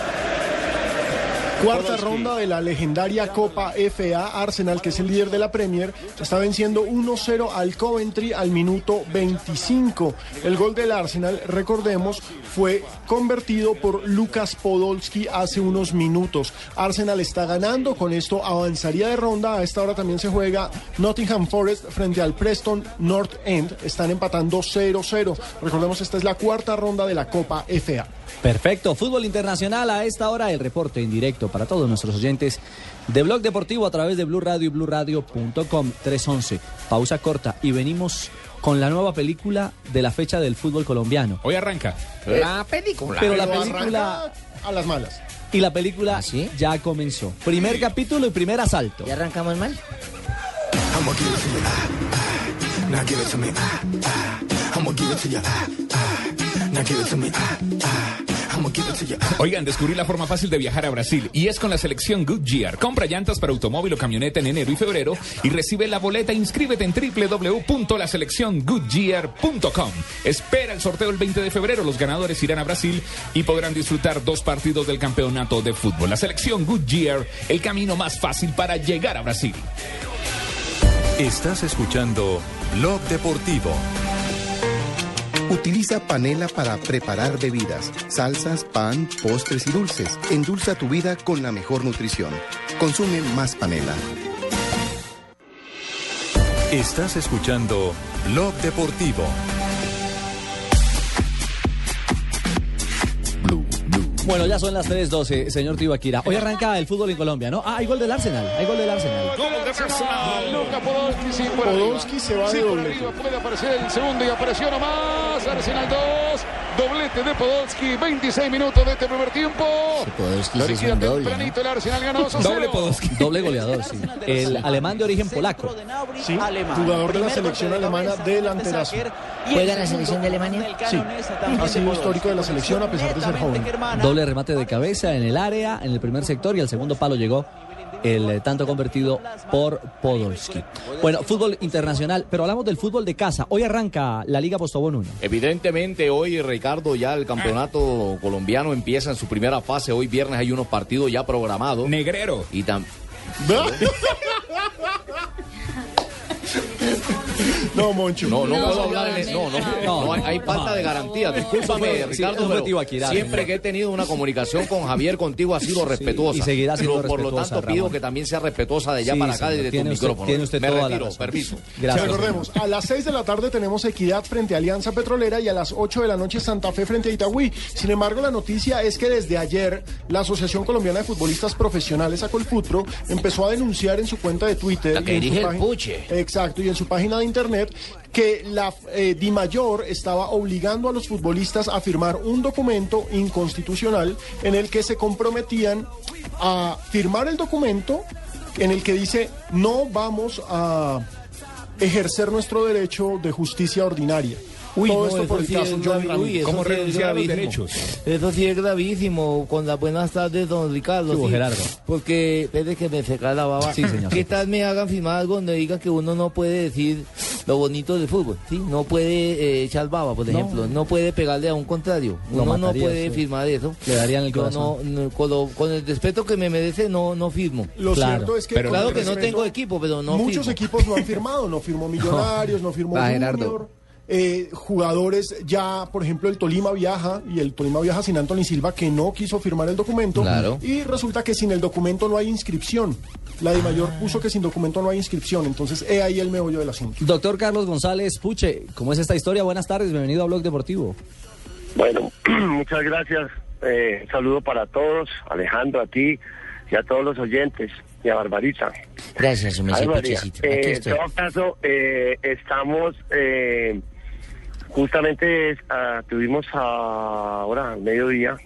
Cuarta ronda de la legendaria Copa FA. Arsenal, que es el líder de la Premier, está venciendo 1-0 al Coventry al minuto 25. El gol del Arsenal, recordemos, fue convertido por Lucas Podolski hace unos minutos. Arsenal está ganando, con esto avanzaría de ronda. A esta hora también se juega Nottingham Forest frente al Preston North End. Están empatando 0-0. Recordemos, esta es la cuarta ronda de la Copa FA. Perfecto, fútbol internacional a esta hora, el reporte en directo para todos nuestros oyentes de Blog Deportivo a través de Blue Radio y BlueRadio.com 311. Pausa corta y venimos con la nueva película de la fecha del fútbol colombiano. Hoy arranca. La película. Pero la película a las malas. y la película ya comenzó. Primer capítulo y primer asalto. ¿Ya arrancamos mal? Oigan, descubrí la forma fácil de viajar a Brasil y es con la selección Goodyear. Compra llantas para automóvil o camioneta en enero y febrero y recibe la boleta. Inscríbete en www.laselecciongoodyear.com. Espera el sorteo el 20 de febrero. Los ganadores irán a Brasil y podrán disfrutar dos partidos del campeonato de fútbol. La selección Goodyear, el camino más fácil para llegar a Brasil. Estás escuchando Blog Deportivo. Utiliza panela para preparar bebidas, salsas, pan, postres y dulces. Endulza tu vida con la mejor nutrición. Consume más panela. Estás escuchando Blog Deportivo. Bueno, ya son las 3.12, señor Tibaquira. Hoy arranca el fútbol en Colombia, ¿no? Ah, hay gol del Arsenal, hay gol del Arsenal. Luca Podolski, sí, por Podolski arriba. se va de Sí, por doblete. arriba puede aparecer el segundo y apareció nomás. Arsenal 2, doblete de Podolski, 26 minutos de este primer tiempo. Podolski es doble, tempranito el Arsenal ganó 2 a 0. Doble Podolski. Doble goleador, sí. El alemán de origen polaco. Sí, jugador de la selección alemana delanterazo. ¿Juega en la selección de Alemania? Sí, ha sido histórico de la selección a pesar de ser joven. Doble remate de cabeza en el área, en el primer sector y al segundo palo llegó el eh, tanto convertido por Podolski. Bueno, fútbol internacional, pero hablamos del fútbol de casa. Hoy arranca la Liga Postobón 1. Evidentemente hoy, Ricardo, ya el campeonato colombiano empieza en su primera fase. Hoy viernes hay unos partidos ya programados. Negrero. Y tam No, Moncho. No, no, No, puedo no, hablar en no, no, no, no. no, hay, falta de garantía. Discúlpame, Ricardo, pero siempre que he tenido una comunicación con Javier contigo ha sido respetuosa. y seguirá siendo Por- Por lo tanto, pido que también sea respetuosa de allá para acá, desde tu micrófono. tiene usted Me toda la retiro, razón. permiso. Recordemos, a las 6 de la tarde tenemos Equidad frente a Alianza Petrolera y a las 8 de la noche Santa Fe frente a Itagüí. Sin embargo, la noticia es que desde ayer la Asociación Colombiana de Futbolistas Profesionales, Acolfutro, empezó a denunciar en su cuenta de Twitter. La que y en su dirige el página- Puche. Exacto, y en su página de internet que la eh, DIMAYOR estaba obligando a los futbolistas a firmar un documento inconstitucional en el que se comprometían a firmar el documento en el que dice no vamos a ejercer nuestro derecho de justicia ordinaria. Uy, Todo no, esto eso por el sí caso es John Ramírez. uy, eso ¿Cómo sí es renunciar a los derechos? Eso sí es gravísimo. Con las buenas tardes, don Ricardo. ¿Qué hubo, sí. Gerardo? Porque, espere que me seca la baba. Sí, señor. ¿Qué tal me hagan firmar algo donde digan que uno no puede decir lo bonito del fútbol? ¿sí? No puede eh, echar baba, por ejemplo. No puede pegarle a un contrario. Lo Uno no mataría, puede sí. firmar eso. Le darían el corazón. no- no, con, lo- con el respeto que me merece, no, no firmo. Lo cierto es que Pero, claro que no tengo equipo, pero no muchos firmo. equipos no han firmado, no firmó Millonarios, no firmó Junior. Eh, jugadores ya, por ejemplo, el Tolima viaja y el Tolima viaja sin Anthony Silva que no quiso firmar el documento Claro. y resulta que sin el documento no hay inscripción. La de mayor puso que sin documento no hay inscripción, entonces he ahí el meollo del asunto. Doctor Carlos González Puche, ¿cómo es esta historia? Buenas tardes, bienvenido a Blog Deportivo. Bueno, muchas gracias. Eh, un saludo para todos, Alejandro, a ti y a todos los oyentes y a Barbarita. Gracias, Puchecito. eh, en todo caso, eh, estamos, eh, justamente ah, tuvimos ahora al mediodía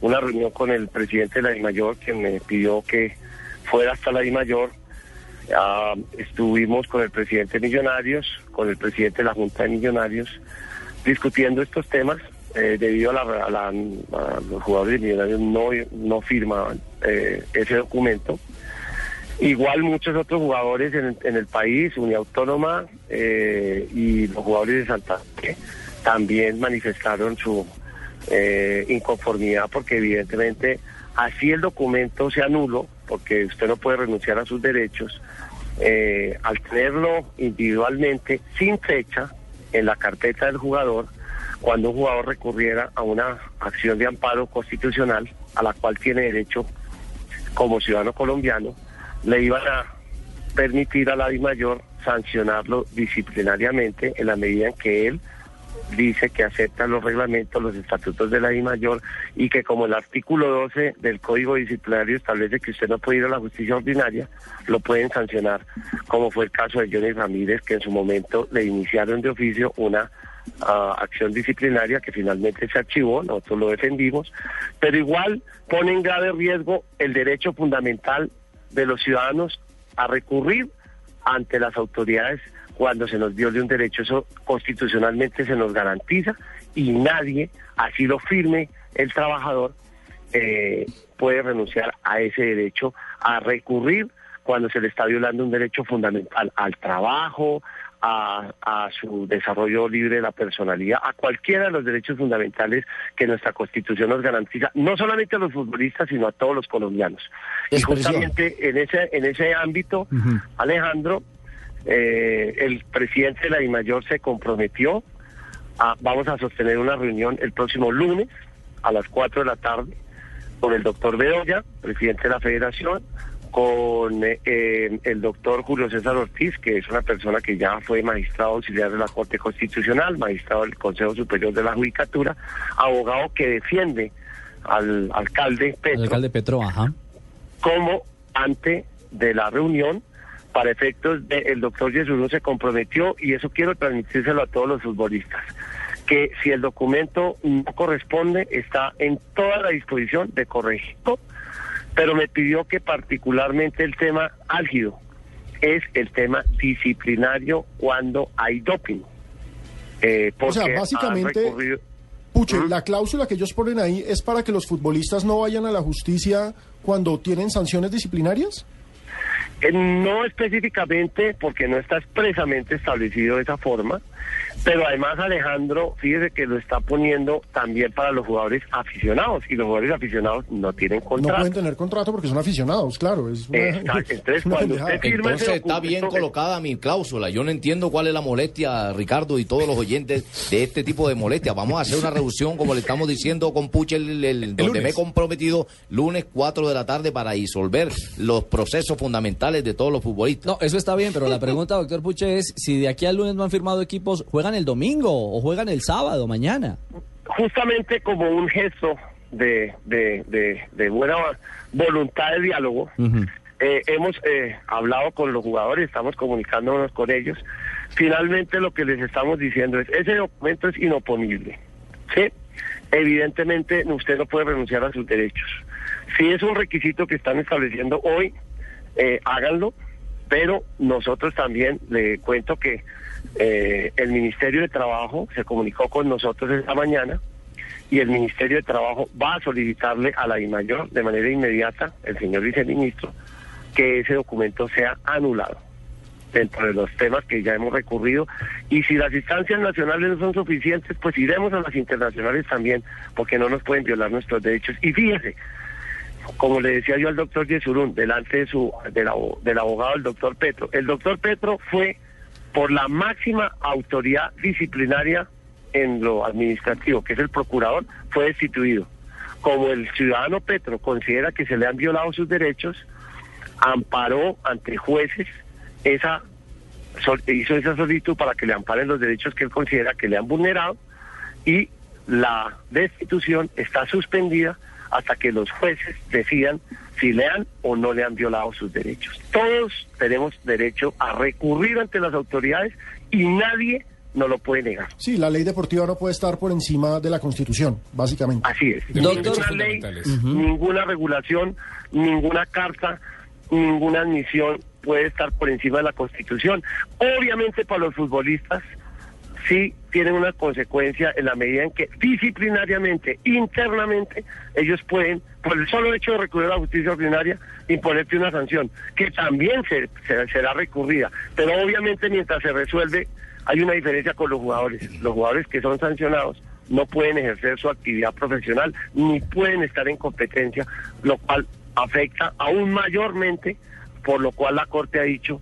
una reunión con el presidente de la DIMAYOR que me pidió que fuera hasta la DIMAYOR. Ah, estuvimos con el presidente de Millonarios, con el presidente de la Junta de Millonarios, discutiendo estos temas. eh, debido a la- a los jugadores de Millonarios no, no firmaban eh, ese documento. Igual muchos otros jugadores en, en el país, Unia Autónoma eh, y los jugadores de Santa también manifestaron su eh, inconformidad porque evidentemente así el documento sea nulo, porque usted no puede renunciar a sus derechos, eh, al tenerlo individualmente, sin fecha, en la carpeta del jugador, cuando un jugador recurriera a una acción de amparo constitucional a la cual tiene derecho como ciudadano colombiano, le iban a permitir a la DIMAYOR sancionarlo disciplinariamente en la medida en que él dice que acepta los reglamentos, los estatutos de la DIMAYOR y que como el artículo 12 del Código Disciplinario establece que usted no puede ir a la justicia ordinaria, lo pueden sancionar, como fue el caso de Johnny Ramírez, que en su momento le iniciaron de oficio una ah, acción disciplinaria que finalmente se archivó, nosotros lo defendimos, pero igual pone en grave riesgo el derecho fundamental de los ciudadanos a recurrir ante las autoridades cuando se nos viole un derecho. Eso constitucionalmente se nos garantiza y nadie, así lo firme el trabajador, eh, puede renunciar a ese derecho a recurrir cuando se le está violando un derecho fundamental al trabajo, a, a su desarrollo libre de la personalidad, a cualquiera de los derechos fundamentales que nuestra Constitución nos garantiza, no solamente a los futbolistas, sino a todos los colombianos. Y justamente en ese, en ese ámbito, Alejandro, eh, el presidente de la DIMAYOR se comprometió a, vamos a sostener una reunión el próximo lunes a las 4 de la tarde con el doctor Bedoya, presidente de la federación, con eh, el doctor Julio César Ortiz, que es una persona que ya fue magistrado auxiliar de la Corte Constitucional, magistrado del Consejo Superior de la Judicatura, abogado que defiende al alcalde Petro El alcalde Petro, ajá. como ante de la reunión para efectos del doctor Yesurum se comprometió y eso quiero transmitírselo a todos los futbolistas que si el documento no corresponde está en toda la disposición de corregirlo pero me pidió que particularmente el tema álgido es el tema disciplinario cuando hay doping Eh, O sea, básicamente, Puche, la cláusula que ellos ponen ahí es para que los futbolistas no vayan a la justicia cuando tienen sanciones disciplinarias. Eh, No específicamente, porque no está expresamente establecido de esa forma, pero además Alejandro, fíjese que lo está poniendo también para los jugadores aficionados, y los jugadores aficionados no tienen No contrato. pueden tener contrato porque son aficionados, claro. Es una, Exacto, entonces, es una cuando pendejada. usted firma Entonces está bien colocada mi cláusula. Yo no entiendo cuál es la molestia, Ricardo, y todos los oyentes de este tipo de molestias. Vamos a hacer una reducción, como le estamos diciendo con Puche, el, el- donde me he comprometido lunes 4 de la tarde para disolver los procesos fundamentales de todos los futbolistas. No, eso está bien, pero la pregunta, doctor Puche, es si de aquí al lunes no han firmado equipos, ¿juegan el domingo o juegan el sábado, mañana? Justamente como un gesto de, de, de, de buena voluntad de diálogo, Eh, hemos eh, hablado con los jugadores, estamos comunicándonos con ellos. Finalmente lo que les estamos diciendo es, ese documento es inoponible. ¿sí? Evidentemente usted no puede renunciar a sus derechos. Si es un requisito que están estableciendo hoy, eh, háganlo, pero nosotros también le cuento que eh, el Ministerio de Trabajo se comunicó con nosotros esta mañana y el Ministerio de Trabajo va a solicitarle a la DIMAYOR de manera inmediata, el señor viceministro, que ese documento sea anulado dentro de los temas que ya hemos recurrido y si las instancias nacionales no son suficientes, pues iremos a las internacionales también, porque no nos pueden violar nuestros derechos. Y fíjese, como le decía yo al doctor Yesurún, delante de su, del, del abogado, el doctor Petro, el doctor Petro fue por la máxima autoridad disciplinaria en lo administrativo, que es el procurador, fue destituido. Como el ciudadano Petro considera que se le han violado sus derechos, amparó ante jueces esa hizo esa solicitud para que le amparen los derechos que él considera que le han vulnerado y la destitución está suspendida hasta que los jueces decidan si le han o no le han violado sus derechos. Todos tenemos derecho a recurrir ante las autoridades y nadie nos lo puede negar. Sí, la ley deportiva no puede estar por encima de la Constitución, básicamente. Así es. ninguna ley, ninguna regulación, ninguna carta, ninguna admisión puede estar por encima de la Constitución. Obviamente para los futbolistas sí tienen una consecuencia en la medida en que disciplinariamente, internamente, ellos pueden, por el solo hecho de recurrir a la justicia ordinaria, imponerte una sanción, que también se- se- será recurrida. Pero obviamente mientras se resuelve, hay una diferencia con los jugadores. Los jugadores que son sancionados no pueden ejercer su actividad profesional ni pueden estar en competencia, lo cual afecta aún mayormente, por lo cual la Corte ha dicho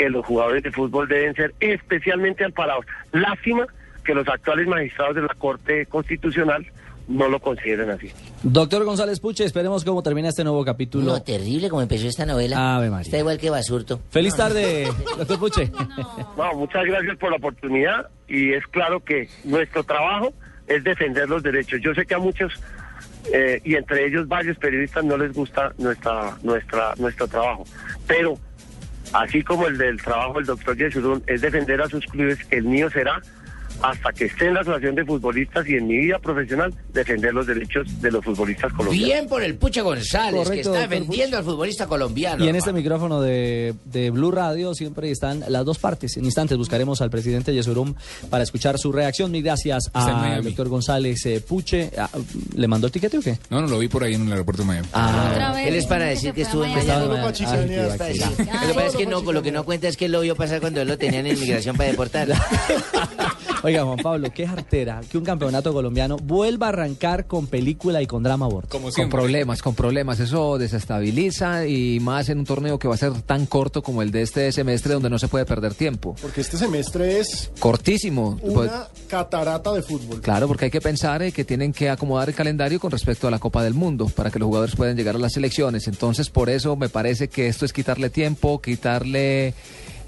que los jugadores de fútbol deben ser especialmente amparados. Lástima que los actuales magistrados de la Corte Constitucional no lo consideren así. Doctor González Puche, esperemos cómo termina este nuevo capítulo. No, terrible como empezó esta novela. Ave María. Está igual que Basurto. Feliz tarde, doctor Puche. No, muchas gracias por la oportunidad y es claro que nuestro trabajo es defender los derechos. Yo sé que a muchos eh, y entre ellos varios periodistas no les gusta nuestra nuestra nuestro trabajo, pero así como el del trabajo del doctor Yesurún es defender a sus clubes, el mío será hasta que esté en la Asociación de Futbolistas y en mi vida profesional defender los derechos de los futbolistas colombianos. Bien por el Puche González, que está defendiendo al futbolista colombiano. Y en este micrófono de, de Blue Radio siempre están las dos partes. En instantes buscaremos al presidente Yesurum para escuchar su reacción. Mil gracias al doctor González eh, Puche. Ah, ¿Le mandó el tiquete o qué? No, no, lo vi por ahí en el aeropuerto de Miami. Ah, Él es para decir que estuvo en. Lo que pasa es que no, lo que no cuenta es que él lo vio pasar cuando él lo tenían en inmigración para deportar. Oiga, Juan Pablo, qué jartera que un campeonato colombiano vuelva a arrancar con película y con drama a bordo. Con problemas, con problemas. Eso desestabiliza y más en un torneo que va a ser tan corto como el de este semestre donde no se puede perder tiempo. Porque este semestre es Cortísimo. Pues, una catarata de fútbol. Claro, porque hay que pensar eh, que tienen que acomodar el calendario con respecto a la Copa del Mundo para que los jugadores puedan llegar a las selecciones. Entonces, por eso me parece que esto es quitarle tiempo, quitarle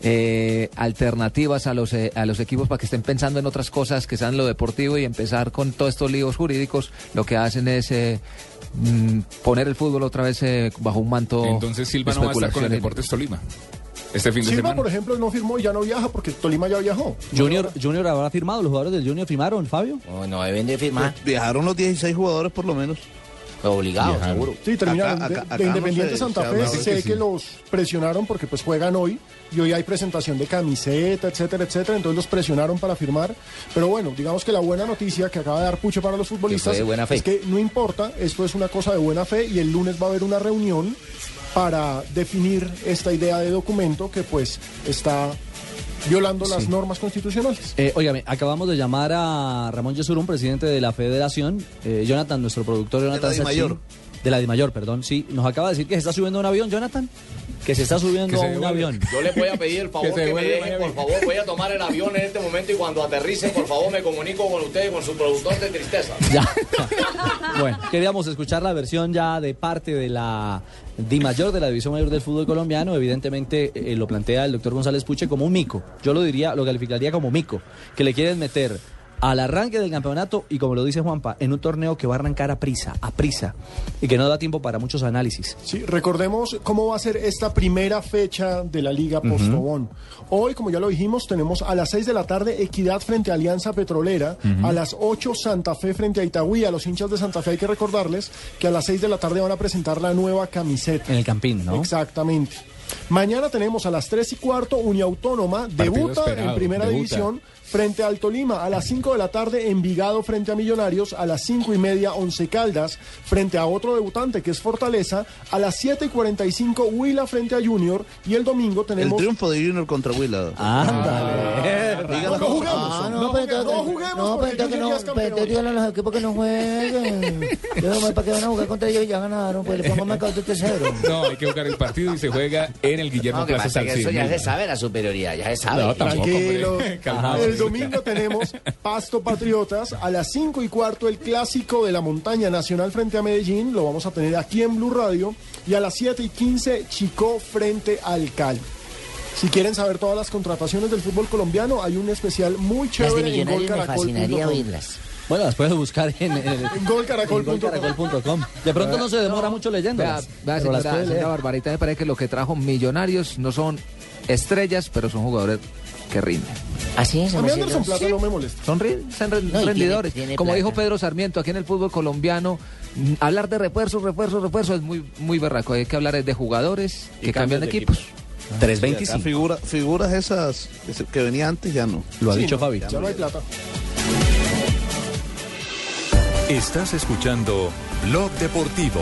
eh, alternativas a los, eh, a los equipos para que estén pensando en otras cosas que sean lo deportivo y empezar con todos estos líos jurídicos. Lo que hacen es eh, mm, poner el fútbol otra vez eh, bajo un manto. Entonces Silva de no va a estar con el. Deportes Tolima. Este fin de Silva, semana. por ejemplo, no firmó y ya no viaja porque Tolima ya viajó. Junior, Junior habrá firmado, los jugadores del Junior firmaron, Fabio. No, no deben de firmar. Viajaron los 16 jugadores por lo menos. Obligado, Viajaron. seguro. Sí, terminaron. Acá- de, acá- de acá no Independiente Santa Fe sé que, que los presionaron porque pues juegan hoy y hoy hay presentación de camiseta, etcétera, etcétera. Entonces los presionaron para firmar. Pero bueno, digamos que la buena noticia que acaba de dar Puche para los futbolistas Que fue de buena fe. es que no importa, esto es una cosa de buena fe y el lunes va a haber una reunión para definir esta idea de documento que pues está violando las Sí. normas constitucionales. Eh, óigame, acabamos de llamar a Ramón Yesurum, presidente de la federación. Eh, Jonathan, nuestro productor Jonathan la Dimayor. De la Dimayor, perdón. Sí, nos acaba de decir que se está subiendo un avión, Jonathan. Que se está subiendo a un avión. Yo les voy a pedir el favor Que me dejen, por favor, voy a tomar el avión en este momento y cuando aterrice, por favor, me comunico con ustedes, con su productor de tristeza. Ya. bueno, queríamos escuchar la versión ya de parte de la Di Mayor, de la División Mayor del Fútbol Colombiano. Evidentemente eh, lo plantea el doctor González Puche como un mico. Yo lo diría, lo calificaría como mico. Que le quieren meter al arranque del campeonato y como lo dice Juanpa, en un torneo que va a arrancar a prisa, a prisa. Y que no da tiempo para muchos análisis. Sí, recordemos cómo va a ser esta primera fecha de la Liga. Postobón. Hoy, como ya lo dijimos, tenemos a las 6 de la tarde Equidad frente a Alianza Petrolera, a las 8 Santa Fe frente a Itagüí. A los hinchas de Santa Fe hay que recordarles que a las 6 de la tarde van a presentar la nueva camiseta. En el Campín, ¿no? Exactamente. Mañana tenemos a las 3 y cuarto Uniautónoma, debuta esperado, en Primera debuta. División frente al Tolima. A las 5 de la tarde Envigado frente a Millonarios. A las 5 y media Once Caldas frente a otro debutante que es Fortaleza. A las 7 y 45 Huila frente a Junior. Y el domingo El tenemos... triunfo de Junior contra Huila. Ándale. No, no jugamos. Ah, no, no, pero no juguemos no, porque pero entonces no, pero entonces a los equipos que no jueguen. Yo, ¿Para qué van a jugar contra ellos? Ya ganaron, pues le pongo marcador de tercero. No, hay que jugar el partido y se juega en el Guillermo No, Plaza eso ya se sabe la superioridad, ya se sabe. No, tampoco, Tranquilo. hombre. Calmado. El domingo tenemos Pasto Patriotas a las 5 y cuarto el clásico de la montaña nacional frente a Medellín. Lo vamos a tener aquí en Blue Radio. Y a las 7 y 15 Chico frente al Cali. Si quieren saber todas las contrataciones del fútbol colombiano, hay un especial muy Las chévere de en Millonarios me fascinaría oírlas. Bueno, las puedes buscar en, en, En golcaracol.com. De pronto no se demora mucho leyendo. Vea, vea, pero las señora, señora Barbarita, me parece que lo que trajo Millonarios no son estrellas, pero son jugadores que rinden. Así es, A mí. Anderson Plata no me molesta. Son, son No, y tiene- rendidores. tiene Como plata. dijo Pedro Sarmiento, aquí en el fútbol colombiano, mm, hablar de refuerzos, refuerzos, refuerzos es muy, muy berraco. Hay que hablar de jugadores que cambian de equipos. Acá 325. figura, figuras esas que venía antes ya no. Lo ha Sí, dicho no, Fabi. Ya no hay plata. Estás escuchando Blog Deportivo.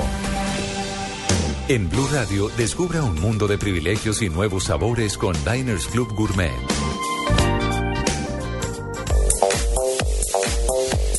En Blue Radio, descubra un mundo de privilegios y nuevos sabores con Diners Club Gourmet.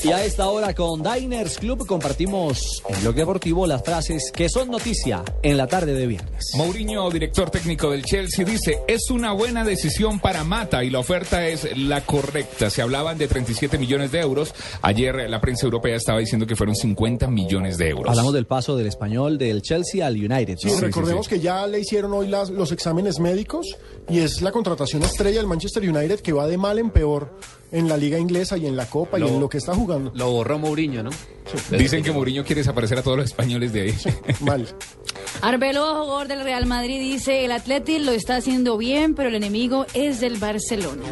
Y a esta hora con Diners Club compartimos en Blog Deportivo las frases que son noticia en la tarde de viernes. Mourinho, director técnico del Chelsea, dice, es una buena decisión para Mata y la oferta es la correcta. Se hablaban de 37 millones de euros. Ayer la prensa europea estaba diciendo que fueron 50 millones de euros. Hablamos del paso del español del Chelsea al United. Sí, recordemos que ya le hicieron hoy las- los exámenes médicos y es la contratación estrella del Manchester United que va de mal en peor en la liga inglesa y en la Copa y en lo que está jugando. Lo borró Mourinho, ¿no? Dicen que Mourinho quiere desaparecer a todos los españoles de ahí. Mal. Arbeloa, jugador del Real Madrid, dice, el Atleti lo está haciendo bien, pero el enemigo es del Barcelona.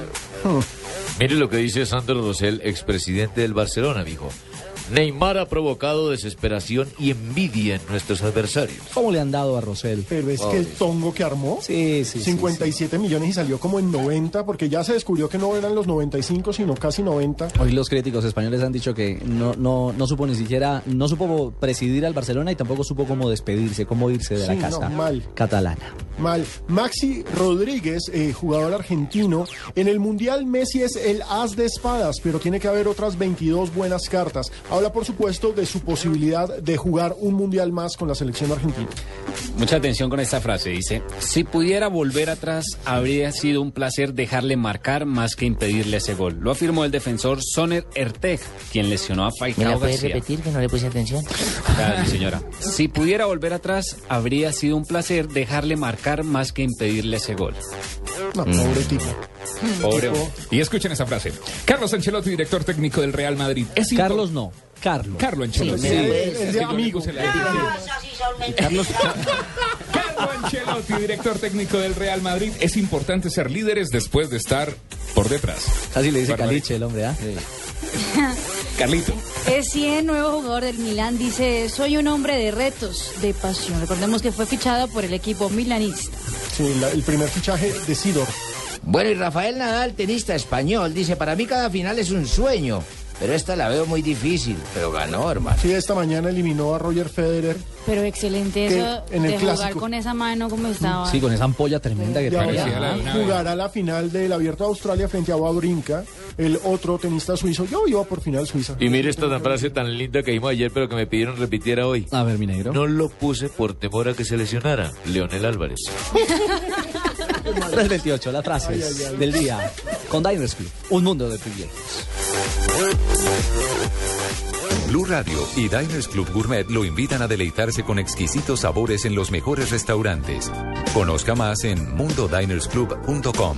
Mire lo que dice Sandro Rosell, expresidente del Barcelona, dijo. Neymar ha provocado desesperación y envidia en nuestros adversarios. ¿Cómo le han dado a Rosell? Pero es que el tongo que armó, sí, sí, 57 millones y salió como en 90, porque ya se descubrió que no eran los 95, sino casi 90. Hoy los críticos españoles han dicho que no, no, no supo ni siquiera, no supo presidir al Barcelona y tampoco supo cómo despedirse, cómo irse de la Sí, no, casa mal. catalana. Mal. Maxi Rodríguez, eh, jugador argentino. En el Mundial Messi es el as de espadas, pero tiene que haber otras 22 buenas cartas. Habla, por supuesto, de su posibilidad de jugar un Mundial más con la selección argentina. Mucha atención con esta frase. Dice, si pudiera volver atrás, habría sido un placer dejarle marcar más que impedirle ese gol. Lo afirmó el defensor Soner Erteg, quien lesionó a ¿Me la Falcao puedes García. repetir que no le puse atención? Claro, señora. Si pudiera volver atrás, habría sido un placer dejarle marcar más que impedirle ese gol. No, pobre tipo. Pobre. Y escuchen esa frase. Carlos Ancelotti, director técnico del Real Madrid. Es Carlos no, Carlos. Carlos Ancelotti. Sí, Sí, es es de que yo le amigo. puse la Y Carlos, Carlo Ancelotti, director técnico del Real Madrid. Es importante ser líderes después de estar por detrás. Así le dice. Caliche el hombre, ¿ah? Carlito. Es 100, nuevo jugador del Milán, dice, soy un hombre de retos, de pasión. Recordemos que fue fichado por el equipo milanista. Sí, la- el primer fichaje de Sidor. Bueno, y Rafael Nadal, tenista español, dice, para mí cada final es un sueño, pero esta la veo muy difícil, pero ganó, hermano. Sí, esta mañana eliminó a Roger Federer. Pero excelente eso en el de jugar con esa mano como estaba. Sí, con esa ampolla tremenda que ahora jugará la final del Abierto de Australia frente a Wawrinka, el otro tenista suizo. Yo iba por final Suiza. Y mire esta tan frase tan linda que dijimos ayer, pero que me pidieron repitiera hoy. A ver, mi negro. No lo puse por temor a que se lesionara. Leonel Álvarez. 328, las frases del día con Diners Club. Un mundo de privilegios. Blue Radio y Diners Club Gourmet lo invitan a deleitarse con exquisitos sabores en los mejores restaurantes. Conozca más en mundodinersclub.com.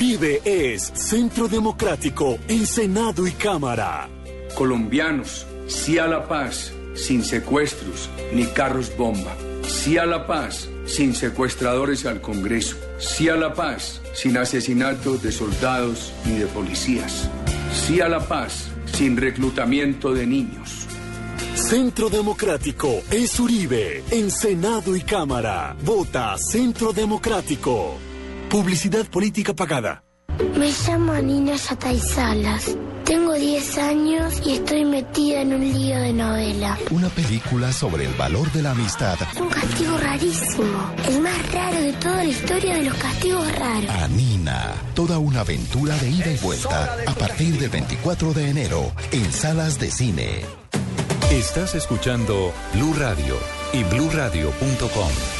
Uribe es Centro Democrático en Senado y Cámara. Colombianos, sí a la paz, sin secuestros ni carros bomba. Sí a la paz, sin secuestradores al Congreso. Sí a la paz, sin asesinatos de soldados ni de policías. Sí a la paz, sin reclutamiento de niños. Centro Democrático es Uribe en Senado y Cámara. Vota Centro Democrático. Publicidad política pagada. Me llamo Anina Yatay Salas. Tengo 10 años y estoy metida en un lío de novela. Una película sobre el valor de la amistad. Un castigo rarísimo. El más raro de toda la historia de los castigos raros. Anina, toda una aventura de ida y vuelta a partir del 24 de enero en salas de cine. Estás escuchando Blue Radio y bluradio.com.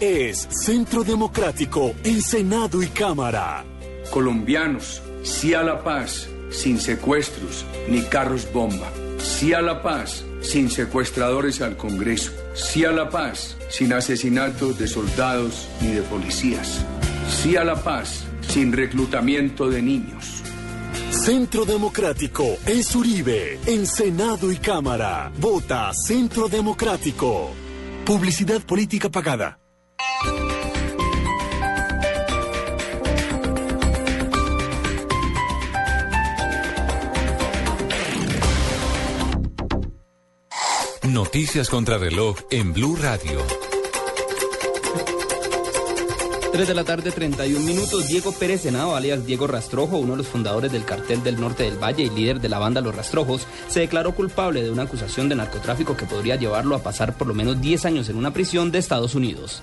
es Centro Democrático en Senado y Cámara. Colombianos, sí a la paz, sin secuestros ni carros bomba. Sí a la paz, sin secuestradores al Congreso. Sí a la paz, sin asesinatos de soldados ni de policías. Sí a la paz, sin reclutamiento de niños. Centro Democrático es Uribe en Senado y Cámara. Vota Centro Democrático. Publicidad política pagada. Noticias contra reloj en Blue Radio. 3 de la tarde, 31 minutos. Diego Pérez Senado, alias Diego Rastrojo, uno de los fundadores del cartel del norte del Valle y líder de la banda Los Rastrojos, se declaró culpable de una acusación de narcotráfico que podría llevarlo a pasar por lo menos 10 años en una prisión de Estados Unidos.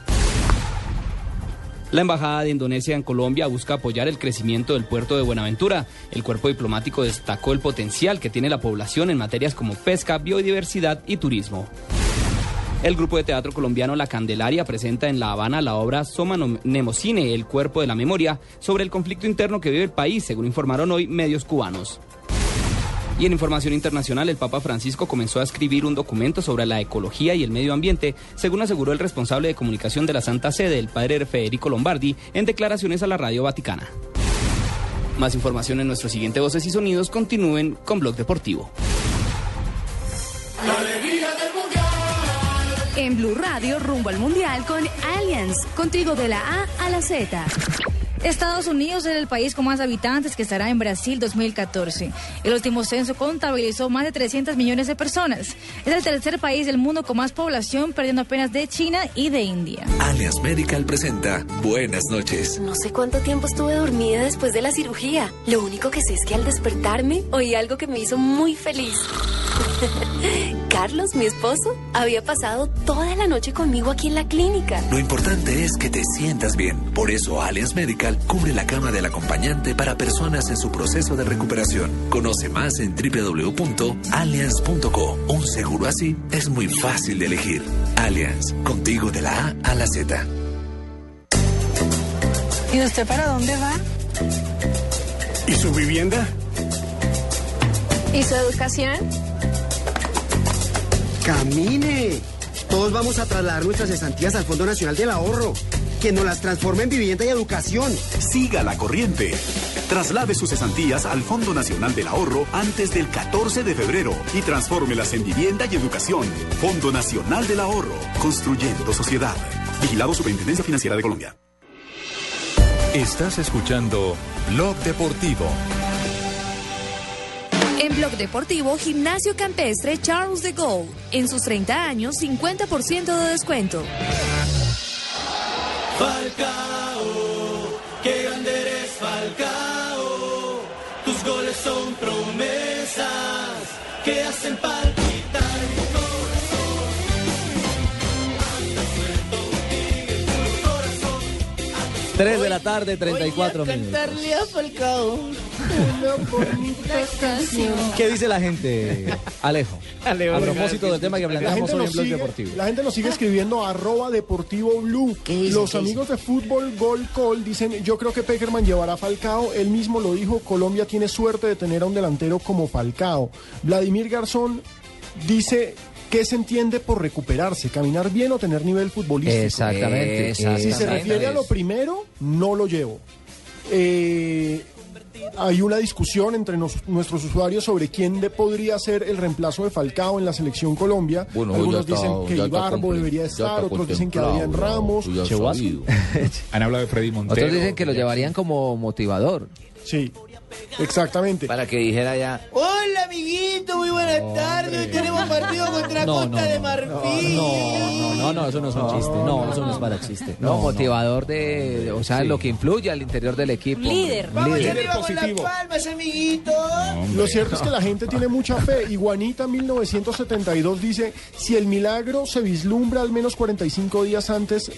La Embajada de Indonesia en Colombia busca apoyar el crecimiento del puerto de Buenaventura. El cuerpo diplomático destacó el potencial que tiene la población en materias como pesca, biodiversidad y turismo. El grupo de teatro colombiano La Candelaria presenta en La Habana la obra Soma Nemocine, el cuerpo de la memoria, sobre el conflicto interno que vive el país, según informaron hoy medios cubanos. Y en información internacional, el Papa Francisco comenzó a escribir un documento sobre la ecología y el medio ambiente, según aseguró el responsable de comunicación de la Santa Sede, el padre Federico Lombardi, en declaraciones a la Radio Vaticana. Más información en nuestro siguiente Voces y Sonidos. Continúen con Blog Deportivo. En Blue Radio, rumbo al Mundial con Allianz, contigo de la A a la Z. Estados Unidos es el país con más habitantes que estará en Brasil 2014. El último censo contabilizó más de 300 millones de personas. Es el tercer país del mundo con más población, perdiendo apenas de China y de India. Alias Medical presenta Buenas noches. No sé cuánto tiempo estuve dormida después de la cirugía. Lo único que sé es que al despertarme oí algo que me hizo muy feliz. Carlos, mi esposo, había pasado toda la noche conmigo aquí en la clínica. Lo importante es que te sientas bien. Por eso Allianz Medical cubre la cama del acompañante para personas en su proceso de recuperación. Conoce más en www.allianz.co. Un seguro así es muy fácil de elegir. Allianz, contigo de la A a la Z. ¿Y usted para dónde va? ¿Y su vivienda? ¿Y su educación? Camine. Todos vamos a trasladar nuestras cesantías al Fondo Nacional del Ahorro, que nos las transforme en vivienda y educación. Siga la corriente. Traslade sus cesantías al Fondo Nacional del Ahorro antes del 14 de febrero y transfórmelas en vivienda y educación. Fondo Nacional del Ahorro, construyendo sociedad. Vigilado Superintendencia Financiera de Colombia. Estás escuchando Blog Deportivo. En Blog Deportivo, Gimnasio Campestre Charles de Gaulle. En sus 30 años, 50% de descuento. Falcao, qué grande eres Falcao. Tus goles son promesas que hacen palpitar 3 de la tarde, 34 minutos. Cantarle a Falcao. Una bonita canción. ¿Qué dice la gente, Alejo? Alejo, a propósito del tema que La planteamos gente, hoy en nos Blog sigue, Deportivo. la gente nos sigue escribiendo arroba deportivo blue. Los amigos de fútbol Gol Call dicen, yo creo que Peckerman llevará a Falcao. Él mismo lo dijo, Colombia tiene suerte de tener a un delantero como Falcao. Vladimir Garzón dice... ¿Qué se entiende por recuperarse? ¿Caminar bien o tener nivel futbolístico? Exactamente, Si se exactamente. refiere a lo primero, no lo llevo. Eh, hay una discusión entre nos- nuestros usuarios sobre quién de- podría ser el reemplazo de Falcao en la selección Colombia. Bueno, Algunos está- dicen que Ibarbo debería estar, otros dicen que Adrián Ramos. Han hablado de Freddy Montero. Otros dicen que lo llevarían como motivador. Sí. Exactamente. Para que dijera ya. Hola, amiguito, muy buenas tardes. Hoy tenemos partido contra No, Costa no, de no. Marfil. No, no, no, no, eso no es un chiste. No, eso no es para chiste. No, motivador de, o sea, lo que influye al interior del equipo. Líder. Vamos líder. arriba con las palmas, amiguito. Lo cierto es que la gente tiene mucha fe. Iguanita 1972 dice, si el milagro se vislumbra al menos 45 días antes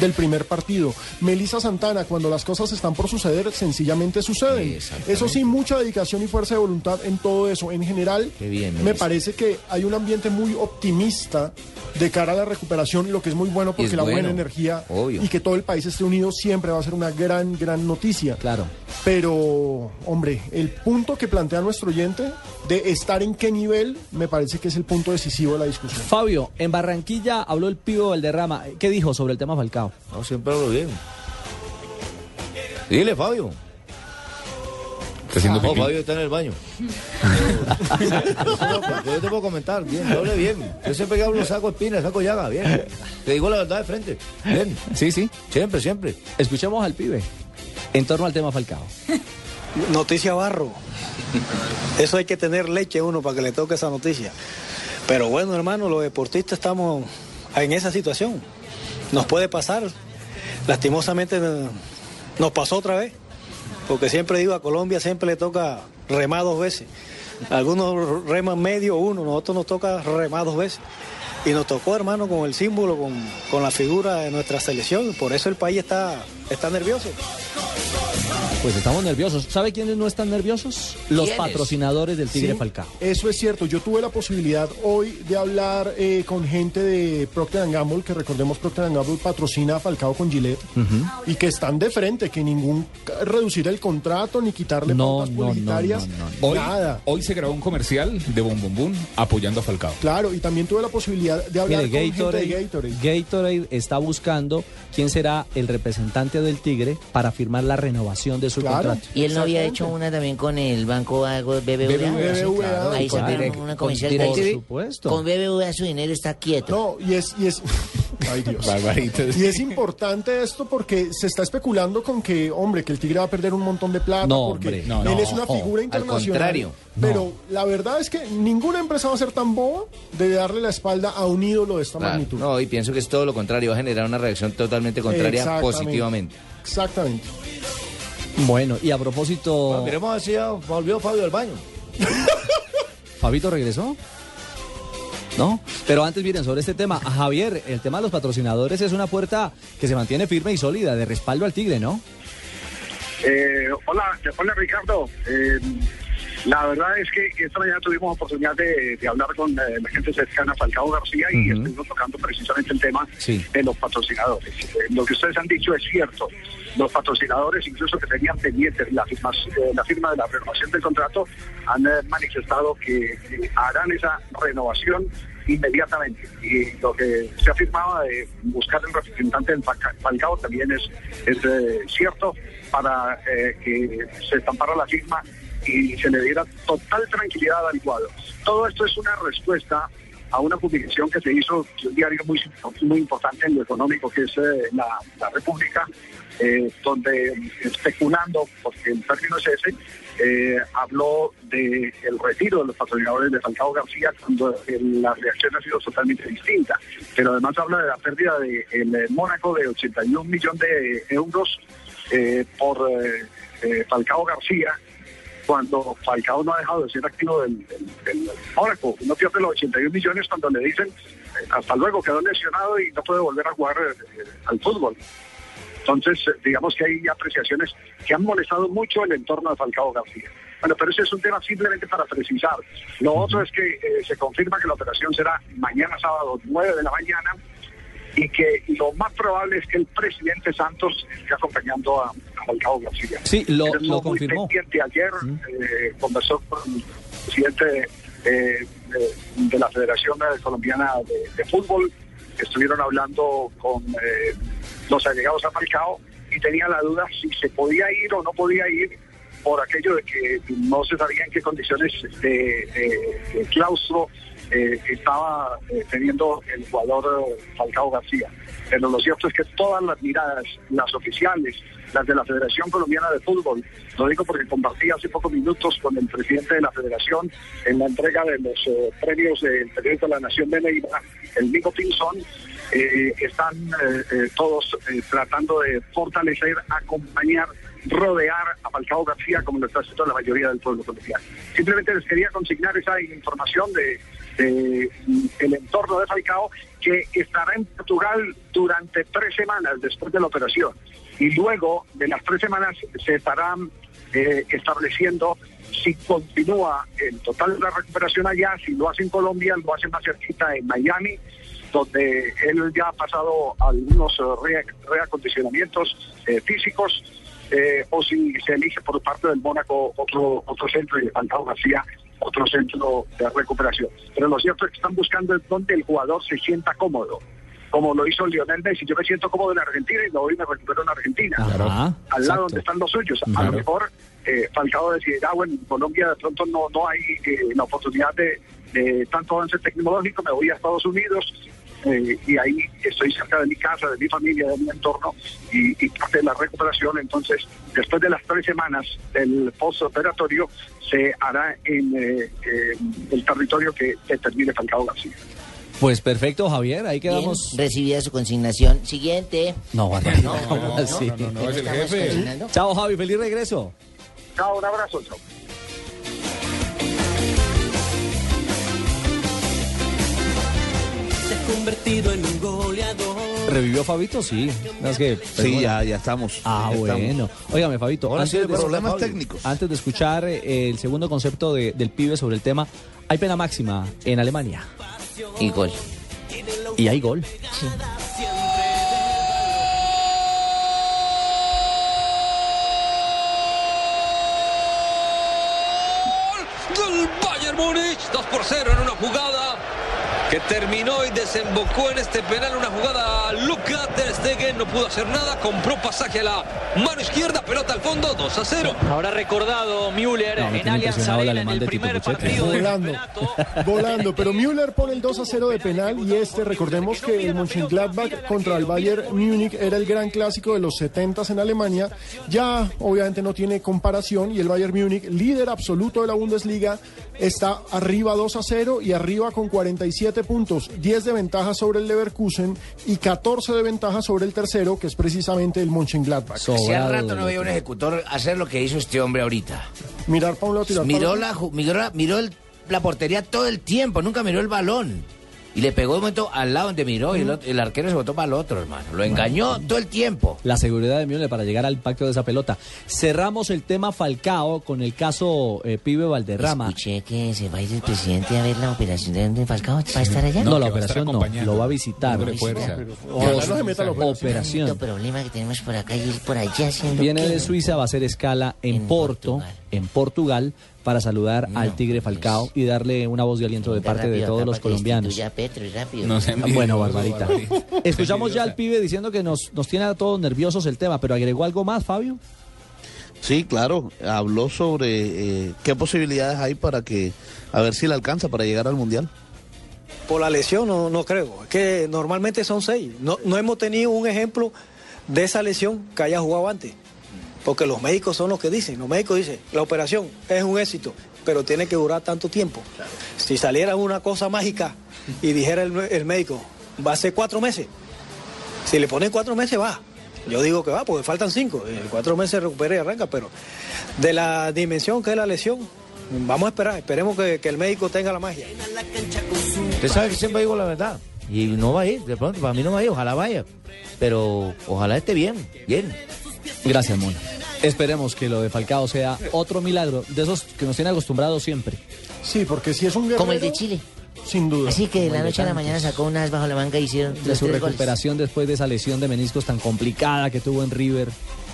del primer partido. Melissa Santana, cuando las cosas están por suceder, sencillamente suceden. Eso sí, mucha dedicación y fuerza de voluntad en todo eso. En general, Qué bien, me parece que hay un ambiente muy optimista de cara a la recuperación, lo que es muy bueno porque la buena energía obvio. y que todo el país esté unido siempre va a ser una gran, gran noticia. Claro. Pero, hombre, el punto que plantea nuestro oyente de estar en qué nivel me parece que es el punto decisivo de la discusión. Fabio, en Barranquilla habló el pivo Valderrama. ¿Qué dijo sobre el tema Falcao? No, siempre hablo bien. Dile, Fabio. Está haciendo No, pipí. Fabio está en el baño. No, yo te puedo comentar, bien, yo hablé bien. Yo siempre que hablo saco espinas, saco llaga, bien. Te digo la verdad de frente. Bien. Sí, sí. Siempre, siempre. Escuchemos al pibe en torno al tema Falcao. Noticia barro. Eso hay que tener leche uno para que le toque esa noticia. Pero bueno, hermano, los deportistas estamos en esa situación. Nos puede pasar. Lastimosamente eh, nos pasó otra vez. Porque siempre digo, a Colombia siempre le toca remar dos veces. Algunos reman medio, uno, nosotros nos toca remar dos veces. Y nos tocó, hermano, con el símbolo, con, con la figura de nuestra selección. Por eso el país está, está nervioso. Pues estamos nerviosos. ¿Sabe quiénes no están nerviosos? Los ¿Quiénes? patrocinadores del Tigre Sí, Falcao. Eso es cierto. Yo tuve la posibilidad hoy de hablar eh, con gente de Procter Gamble, que recordemos Procter Gamble patrocina a Falcao con Gillette, y que están de frente, que ningún reducir el contrato ni quitarle No, pautas no, no, publicitarias, no, no. Hoy, nada. hoy se grabó un comercial de Bom Bom Bum apoyando a Falcao. Claro, y también tuve la posibilidad de hablar Mire, con Gatorade, gente de Gatorade. Gatorade está buscando quién será el representante del Tigre para firmar la renovación de su Claro. contrato. Y él no había hecho una también con el banco algo BBVA. BBVA, Sí, claro. Ahí con sacaron direct- una con comercial direct- de- por supuesto. Con BBVA su dinero está quieto. No, y es, y es, ay Dios. Y es importante esto porque se está especulando con que, hombre, que el Tigre va a perder un montón de plata No, porque hombre, no, él no. es una figura Al internacional. contrario. Pero la verdad es que ninguna empresa va a ser tan boba de darle la espalda a un ídolo de esta Claro. magnitud. No, y pienso que es todo lo contrario, va a generar una reacción totalmente contraria positivamente. Exactamente. Bueno, y a propósito. Bueno, miremos a ver si ya volvió Fabio al baño. ¿Fabito regresó? ¿No? Pero antes, miren, sobre este tema, a Javier, el tema de los patrocinadores es una puerta que se mantiene firme y sólida, de respaldo al Tigre, ¿no? Eh, hola, hola Ricardo. Eh, la verdad es que esta mañana tuvimos oportunidad de, de hablar con eh, la gente cercana a Falcao García y estuvimos tocando precisamente el tema Sí. de los patrocinadores. Eh, lo que ustedes han dicho es cierto. Los patrocinadores, incluso que tenían pendientes la firma, eh, la firma de la renovación del contrato, han eh, manifestado que harán esa renovación inmediatamente. Y lo que se afirmaba de buscar el representante del Falca- Falcao también es, es eh, cierto para que se estampara la firma y se le diera total tranquilidad al cuadro. Todo esto es una respuesta a una publicación que se hizo un diario muy, muy importante en lo económico, que es la, la República, eh, donde especulando, porque el término es ese, eh, habló del retiro de los patrocinadores de Falcao García cuando eh, la reacción ha sido totalmente distinta. Pero además habla de la pérdida de el eh, Mónaco de 81 millones de euros eh, por Falcao García cuando Falcao no ha dejado de ser activo del, del, del Mónaco. Uno pierde los 81 millones cuando le dicen hasta luego, quedó lesionado y no puede volver a jugar al fútbol. Entonces, eh, digamos que hay apreciaciones que han molestado mucho el entorno de Falcao García. Bueno, pero ese es un tema simplemente para precisar. Lo otro es que eh, se confirma que la operación será mañana sábado 9 de la mañana y que lo más probable es que el presidente Santos esté acompañando a, a Falcao García. Sí, lo- Él lo confirmó. ayer, eh, conversó con el presidente eh, de, de la Federación Colombiana de, de Fútbol, estuvieron hablando con eh, los allegados a Falcao y tenía la duda si se podía ir o no podía ir por aquello de que no se sabía en qué condiciones de, de- de claustro eh, estaba eh, teniendo el jugador eh, Falcao García. Pero lo cierto es que todas las miradas, las oficiales, las de la Federación Colombiana de Fútbol, lo digo porque compartí hace pocos minutos con el presidente de la Federación en la entrega de los eh, premios del periódico de la Nación de Neiva, el Nico Pinzón, eh, están eh, eh, todos eh, tratando de fortalecer, acompañar, rodear a Falcao García como lo está haciendo la mayoría del pueblo colombiano. Simplemente les quería consignar esa información de, mm, el entorno de Falcao que estará en Portugal durante tres semanas después de la operación y luego de las tres semanas se estarán estableciendo si continúa el total la recuperación allá, si lo hace en Colombia, lo hace más cerquita en Miami, donde él ya ha pasado algunos eh, re- reacondicionamientos eh, físicos, eh, o si se elige por parte del Mónaco otro, otro centro y de Falcao García otro centro de recuperación. Pero lo cierto es que están buscando donde el jugador se sienta cómodo, como lo hizo Lionel Messi. Yo me siento cómodo en Argentina y me voy y me recupero en Argentina, Ajá, al lado donde están los suyos. A Claro. lo mejor eh, Falcao decidirá, bueno, en Colombia de pronto no, no hay eh, la oportunidad de, de tanto avance tecnológico, me voy a Estados Unidos eh, y ahí estoy cerca de mi casa, de mi familia, de mi entorno y, y parte de la recuperación. Entonces, después de las tres semanas del postoperatorio, se hará en eh, eh, el territorio que determine Falcao García. Pues perfecto, Javier, ahí Bien, quedamos. recibida su consignación. Siguiente. No. No, no, no, no, no, no, es el jefe. consignando? Chao, Javi, feliz regreso. Chao, un convertido en un goleador. ¿Revivió Fabito? Sí. Es que, Sí, ya, ya estamos. Ah, Ya estamos. bueno. Óigame, Fabito. Ahora sí, de- problemas técnicos. Antes de escuchar eh, el segundo concepto de- del pibe sobre el tema, hay pena máxima en Alemania. Y gol. Y hay gol. del Bayern Múnich, 2 por 0 en una jugada que terminó y desembocó en este penal, una jugada Luka Ter Stegen no pudo hacer nada, compró pasaje a la mano izquierda, pelota al fondo, 2 a 0. Habrá recordado Müller No, en Allianz Arena en alemán el de primer Puchetti. partido Volando, volando, pero Müller pone el 2 a 0 de penal y este, recordemos que el Mönchengladbach contra el Bayern Múnich era el gran clásico de los 70 en Alemania, ya obviamente no tiene comparación y el Bayern Múnich, líder absoluto de la Bundesliga, está arriba 2 a 0 y arriba con 47 puntos, 10 de ventaja sobre el Leverkusen y 14 de ventaja sobre el tercero, que es precisamente el Mönchengladbach. Hace rato no veía un ejecutor hacer lo que hizo este hombre ahorita. Mirar para un lado, tirar para Miró otro. la, ju- miró, la- miró el- la portería todo el tiempo, nunca miró el balón. Y le pegó de momento al lado donde miró y el, otro- el arquero se botó para el otro, hermano. Lo engañó todo el tiempo. La seguridad de Müller para llegar al pacto de esa pelota. Cerramos el tema Falcao con el caso eh, Pibe Valderrama. Escuché que se va a ir el presidente a ver la operación de, Falcao. ¿Va a estar allá? No, la operación no, lo va a visitar. No se meta la operación. El problema que tenemos por acá y ir por allá haciendo Viene qué? de Suiza, va a hacer escala en, Porto, en Portugal, para saludar al Tigre Falcao y darle una voz de aliento de parte de todos los colombianos. Petro y rápido. No bueno, Barbarita. Escuchamos ya al pibe diciendo que nos, nos tiene a todos nerviosos el tema, pero agregó algo más, Fabio. Sí, claro, habló sobre eh, qué posibilidades hay para que, a ver si le alcanza para llegar al Mundial. Por la lesión no, no creo. Es que normalmente son seis. No, no hemos tenido un ejemplo de esa lesión que haya jugado antes. Porque los médicos son los que dicen. Los médicos dicen, la operación es un éxito, pero tiene que durar tanto tiempo. Si saliera una cosa mágica y dijera el, el médico, va a ser cuatro meses. Si le ponen cuatro meses, va. Yo digo que va, porque faltan cinco. En cuatro meses recupera y arranca, pero de la dimensión que es la lesión, vamos a esperar. Esperemos que, que el médico tenga la magia. Usted sabe que siempre digo la verdad. Y no va a ir, de pronto, para mí no va a ir, ojalá vaya. Pero ojalá esté bien, bien. Gracias, Mona. Esperemos que lo de Falcao sea otro milagro, de esos que nos tiene acostumbrados siempre. Sí, porque si es un guerrero... Como el de Chile. Sin duda. Así que de la noche a la mañana sacó unas bajo la manga y hicieron de su goles. recuperación después de esa lesión de meniscos tan complicada que tuvo en River,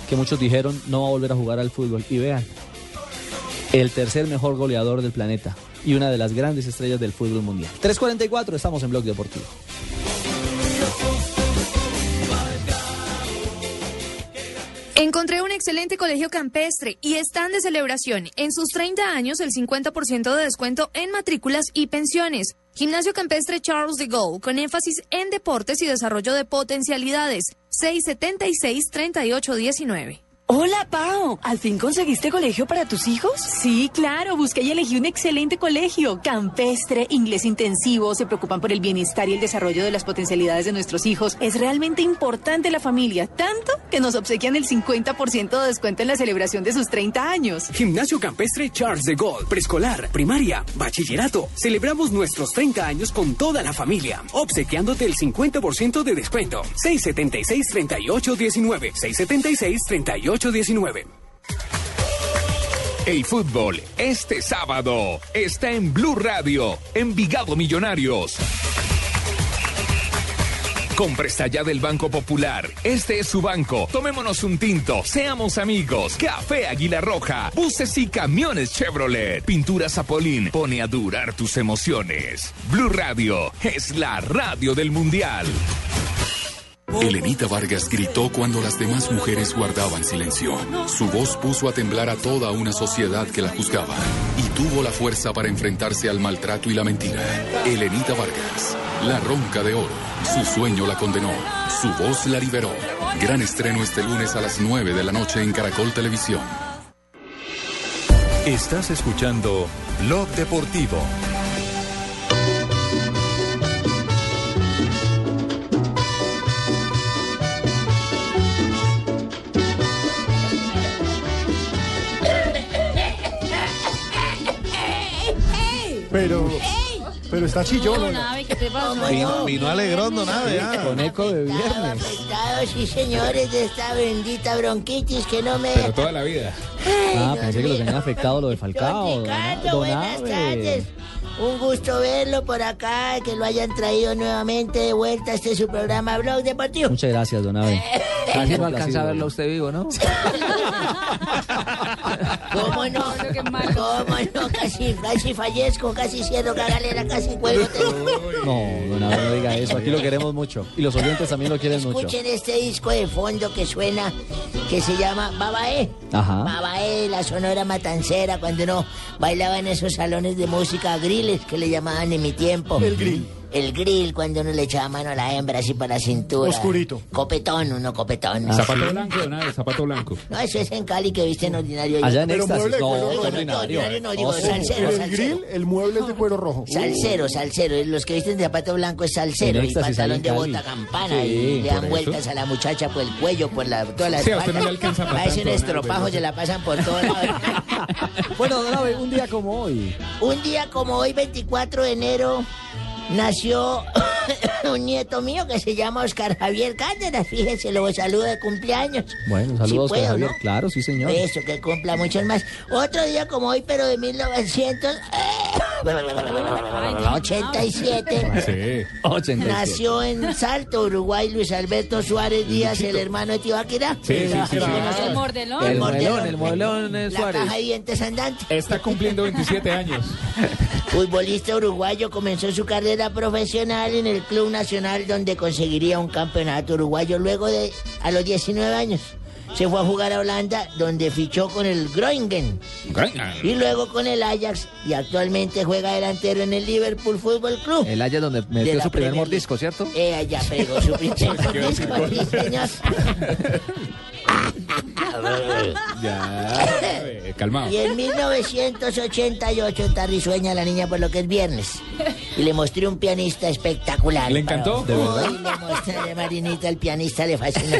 que muchos dijeron no va a volver a jugar al fútbol. Y vean, el tercer mejor goleador del planeta y una de las grandes estrellas del fútbol mundial. 3.44, estamos en Blog Deportivo. Encontré un excelente colegio campestre y están de celebración. En sus 30 años, el 50% de descuento en matrículas y pensiones. Gimnasio Campestre Charles de Gaulle, con énfasis en deportes y desarrollo de potencialidades. 676-3819. Hola, Pau. ¿Al fin conseguiste colegio para tus hijos? Sí, claro. Busqué y elegí un excelente colegio. Campestre, inglés intensivo, se preocupan por el bienestar y el desarrollo de las potencialidades de nuestros hijos. Es realmente importante la familia, tanto que nos obsequian el 50% de descuento en la celebración de sus 30 años. Gimnasio Campestre Charles de Gaulle, preescolar, primaria, bachillerato. Celebramos nuestros 30 años con toda la familia, obsequiándote el 50% de descuento. 676-3819. 676-3819. El fútbol este sábado está en Blue Radio, Envigado Millonarios. Compre ya del Banco Popular. Este es su banco. Tomémonos un tinto. Seamos amigos. Café Águila Roja. Buses y camiones Chevrolet. Pintura Zapolín. Pone a durar tus emociones. Blue Radio es la radio del Mundial. Elenita Vargas gritó cuando las demás mujeres guardaban silencio. Su voz puso a temblar a toda una sociedad que la juzgaba y tuvo la fuerza para enfrentarse al maltrato y la mentira. Elenita Vargas, la ronca de oro. Su sueño la condenó, su voz la liberó. Gran estreno este lunes a las 9 de la noche en Caracol Televisión. Estás escuchando Blog Deportivo. Pero, pero está chillón. ¿no? Nave, Vino, vino alegrón, don. Con eco de viernes. afectado, sí, señores, de esta bendita bronquitis que no me... Pero toda la vida. Ah, pensé que lo tenía afectado lo de Falcao. don- Ricardo, don buenas Abe. tardes. Un gusto verlo por acá, que lo hayan traído nuevamente de vuelta a este su programa Blog Deportivo. Muchas gracias, don Abe. Casi no alcanza a verlo usted vivo, ¿no? ¿Cómo no? ¿Cómo no? Casi, casi fallezco, casi cierro cagalera, casi cuelgo. No, don Abe, no diga eso. Aquí lo queremos mucho. Y los oyentes también lo quieren mucho. Escuchen este disco de fondo que suena, que se llama Babae. Ajá. Babae, la sonora matancera, cuando uno bailaba en esos salones de música grilles que le llamaban en mi tiempo. El grill. El grill, cuando uno le echaba mano a la hembra así para la cintura. Oscurito. Copetón, uno copetón. Zapato blanco, nada, zapato blanco. No, eso es en Cali que visten ordinario. Allá en Pero éxtasis. No, ordinario. no, digo Oh, salsero, el salsero. grill, el mueble es de cuero rojo. Salsero, salsero. Los que visten de zapato blanco es salsero. En Y pantalón de en bota campana. Sí, y le dan vueltas a la muchacha por el cuello, por la, toda la Sí, a usted espalda. no le alcanza para Parece un tanto, estropajo, Nave, se la pasan por todos lados. Bueno, don Abe, un día como hoy. Un día como hoy, 24 de enero, nació un nieto mío que se llama Oscar Javier Cárdenas. Fíjese, lo saludo de cumpleaños. Bueno, saludos, puedo, Javier. ¿no? Claro, sí, señor. Eso, que cumpla muchos más. Otro día como hoy, pero de 1987. Sí. 87. Nació en Salto, Uruguay, Luis Alberto Suárez Díaz, el hermano de Tibaquira. Sí, sí, sí, sí. El mordelón. El mordelón. el modelón eh, La Suárez. caja de dientes andante. Está cumpliendo 27 años. Futbolista uruguayo comenzó su carrera profesional en el Club Nacional donde conseguiría un campeonato uruguayo luego de a los 19 años. Se fue a jugar a Holanda donde fichó con el Groningen y luego con el Ajax y actualmente juega delantero en el Liverpool Fútbol Club. El Haya donde De metió su primer mordisco, ¿cierto? Eh, allá pegó su primer mordisco, sí, señor. Ya. eh, calmado. Y en 1988 está risueña la niña por lo que es viernes. Y le mostré un pianista espectacular. ¿Le encantó? ¿De ¿De verdad? le mostré a Marinita, el pianista le fascinó.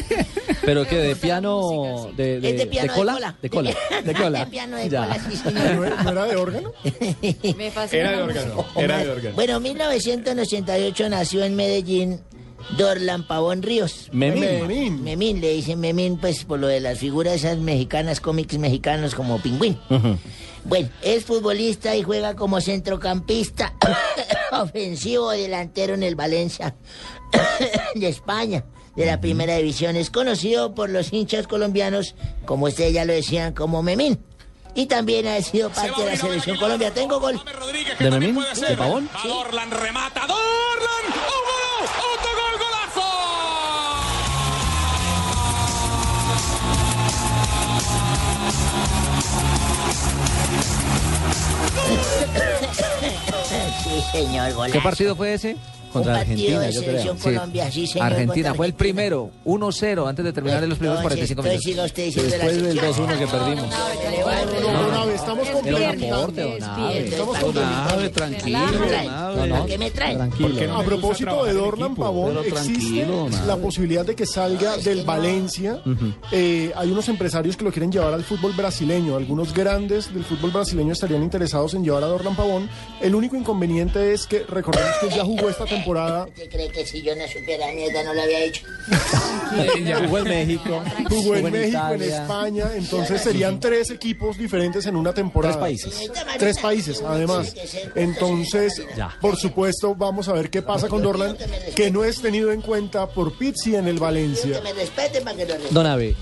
Pero que de piano. De, de, Es de piano de cola. cola. De cola. De cola. De piano de Ya. cola, sí, ¿No señor. era- no era de órgano? Me fascina. Era de órgano. Era de órgano. Bueno, 1988 nació en Medellín Dorlan Pavón Ríos. Memín. Memín. Memín, le dicen Memín, pues por lo de las figuras esas mexicanas, cómics mexicanos como Pingüín. Bueno, es futbolista y juega como centrocampista ofensivo o delantero en el Valencia de España, de la primera división. Es conocido por los hinchas colombianos, como ustedes ya lo decían, como Memín. Y también ha sido parte de la selección Colombia. Tengo gol. ¿De Memín? ¿De Pavón? Sí. Dorlan remata, Dorlan, ¡Oh, señor, golazo. ¿Qué partido fue ese? Contra Un Argentina, de yo creo. Colombia, sí, señor, Argentina fue el primero, 1-0 antes de terminar en los primeros Entonces, 45 entonces minutos. Después del sección. 2-1 que perdimos. Estamos El complementando. Estamos Don complementando. Tranquilo, no. ¿Qué me? Tranquilo. A propósito de Dorlan Pavón, existe la posibilidad de que salga del Valencia. Eh, hay unos empresarios que lo quieren llevar al fútbol brasileño. Algunos grandes del fútbol brasileño estarían interesados en llevar a Dorlan Pavón. El único inconveniente es que recordemos que él ya jugó esta temporada. ¿Usted cree que si yo no supiera mierda no lo había hecho? Jugó en México. Jugó en México, en. España, entonces serían tres equipos diferentes en una temporada. Tres países. Tres países, además. Entonces, por supuesto, vamos a ver qué pasa con Dorlan, que no es tenido en cuenta por Pizzi en el Valencia. Que me respeten para que lo respeten. Don Abe,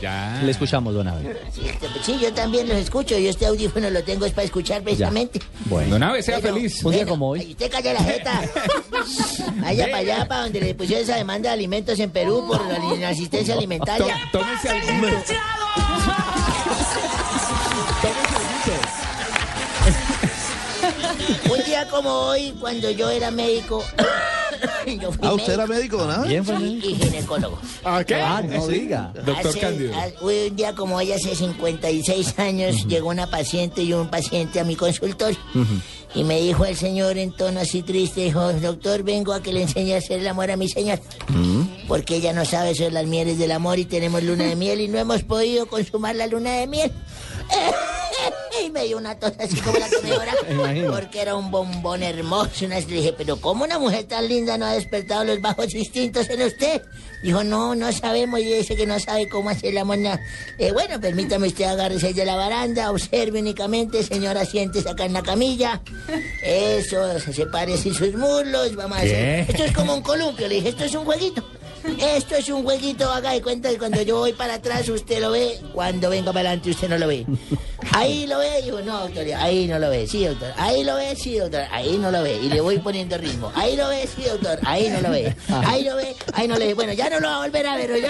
le escuchamos, Don. Sí, este, Sí, yo también los escucho. Yo este audífono lo tengo es para escuchar precisamente. Bueno. Don Abe, sea feliz. Un día como hoy. Y usted calla la jeta. Vaya para allá, para donde le pusieron esa demanda de alimentos en Perú por la inasistencia alimentaria. Tó- Tómese algo. Un día como hoy, cuando yo era médico, yo fui Ah, ¿usted era médico, Abe? Bien, fue y ginecólogo. ¿Ah, qué? Ah, no diga. Doctor Hace- Cándido. un día como hoy, hace 56 años, llegó una paciente y un paciente a mi consultorio. Y me dijo el señor en tono así triste, dijo, doctor, vengo a que le enseñe a hacer el amor a mi señor. Porque ella no sabe sobre las mieles del amor y tenemos luna de miel y no hemos podido consumar la luna de miel. y me dio una tos así como la que me ahora, porque era un bombón hermoso. Una vez le dije, pero ¿cómo una mujer tan linda no ha despertado los bajos instintos en usted? Dijo, no, no sabemos. Y dice que no sabe cómo hacer la mona. Eh, bueno, permítame usted agárrese de la baranda, observe únicamente, señora, siéntese acá en la camilla. Eso, se separe así sus muslos, vamos a hacer. Esto es como un columpio, le dije, esto es un jueguito. Esto es un jueguito, haga de cuenta que cuando yo voy para atrás usted lo ve, cuando venga para adelante usted no lo ve. Ahí lo ve, digo, no, doctor, ahí no lo ve, sí, doctor. Ahí lo ve, sí, doctor, ahí no lo ve. Y le voy poniendo ritmo. Ahí lo ve, sí, doctor, ahí no lo ve. Ahí lo ve, ahí no lo ve. Bueno, ya no lo va a volver a ver, ¿oye?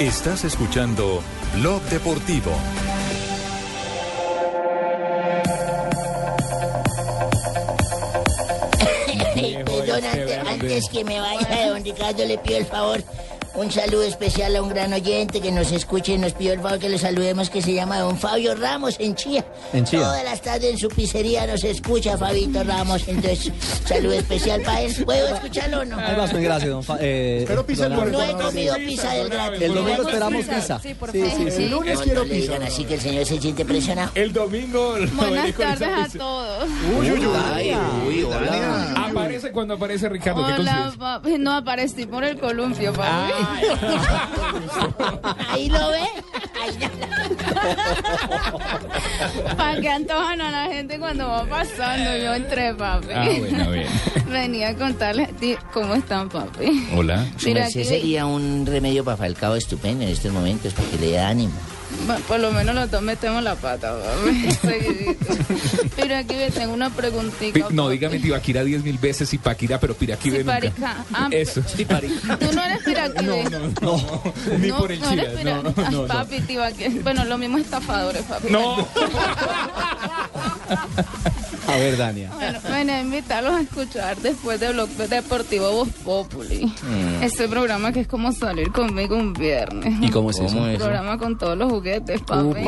Estás escuchando Blog Deportivo. Perdón, antes, antes que me vaya, don Ricardo, le pido el favor. Un saludo especial a un gran oyente que nos escuche y nos pidió el favor que le saludemos, que se llama don Fabio Ramos en Chía. En Chía. Todas las tardes en su pizzería nos escucha Fabito Ramos. Entonces, saludo especial para él. ¿Puedo escucharlo o no? Ahí vas, gracias, don Fa- eh, Pero pizza don el. No he comido pizza del gratis. El domingo ¿Podemos esperamos pizza? Sí, por Sí, favor. sí, sí. El lunes No, quiero no pizza. digan así que el señor se siente presionado. El domingo. Buenas tardes a todos. Uy, uy, uy. Ay, uy, hola. Aparece cuando aparece Ricardo. ¿Qué Hola, papi. No aparecí por el columpio, papi. Ahí lo ve. ¿Para qué antojan a la gente cuando va pasando? Yo entré, papi. Ah, bueno, bien. Venía a contarles a ti cómo están, papi. Hola. Mira, sería un remedio para Falcao estupendo en estos momentos, para que le dé ánimo. Por lo menos los dos metemos la pata, ve, tengo una preguntita. No, dígame Tibaquira diez mil veces y Paquira, pero Piraquí Sí, nunca. Ah, Eso. Tú no eres piraquí. No, no, no. Ni No, por el chile. No, no, no, no. papi, Tibaquí. Bueno, lo mismo estafadores, papi. No. A ver, Dania. Bueno, venía a invitarlos a escuchar después de Blog Deportivo Voz Populi. Mm. Este programa que es como salir conmigo un viernes. ¿Y cómo es eso? ¿Cómo Un es eso? programa con todos los juguetes, papi.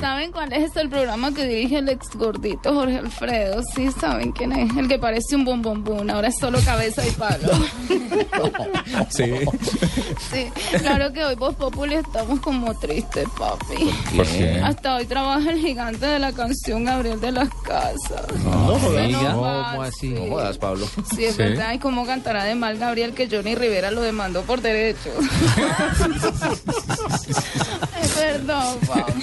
¿Saben cuál es el programa que dirige el ex gordito Jorge Alfredo? Sí, ¿saben quién es? El que parece un bombombón, ahora es solo cabeza y palo. Sí. Sí, claro que hoy Voz Populi estamos como tristes, papi. ¿Por qué? Hasta hoy trabaja el gigante de la canción Gabriel de las Casas. No, jodas. No ¿Cómo así? No jodas, Pablo. Sí, es verdad. ¿Y cómo cantará de mal Gabriel que Johnny Rivera lo demandó por derecho? Pablo.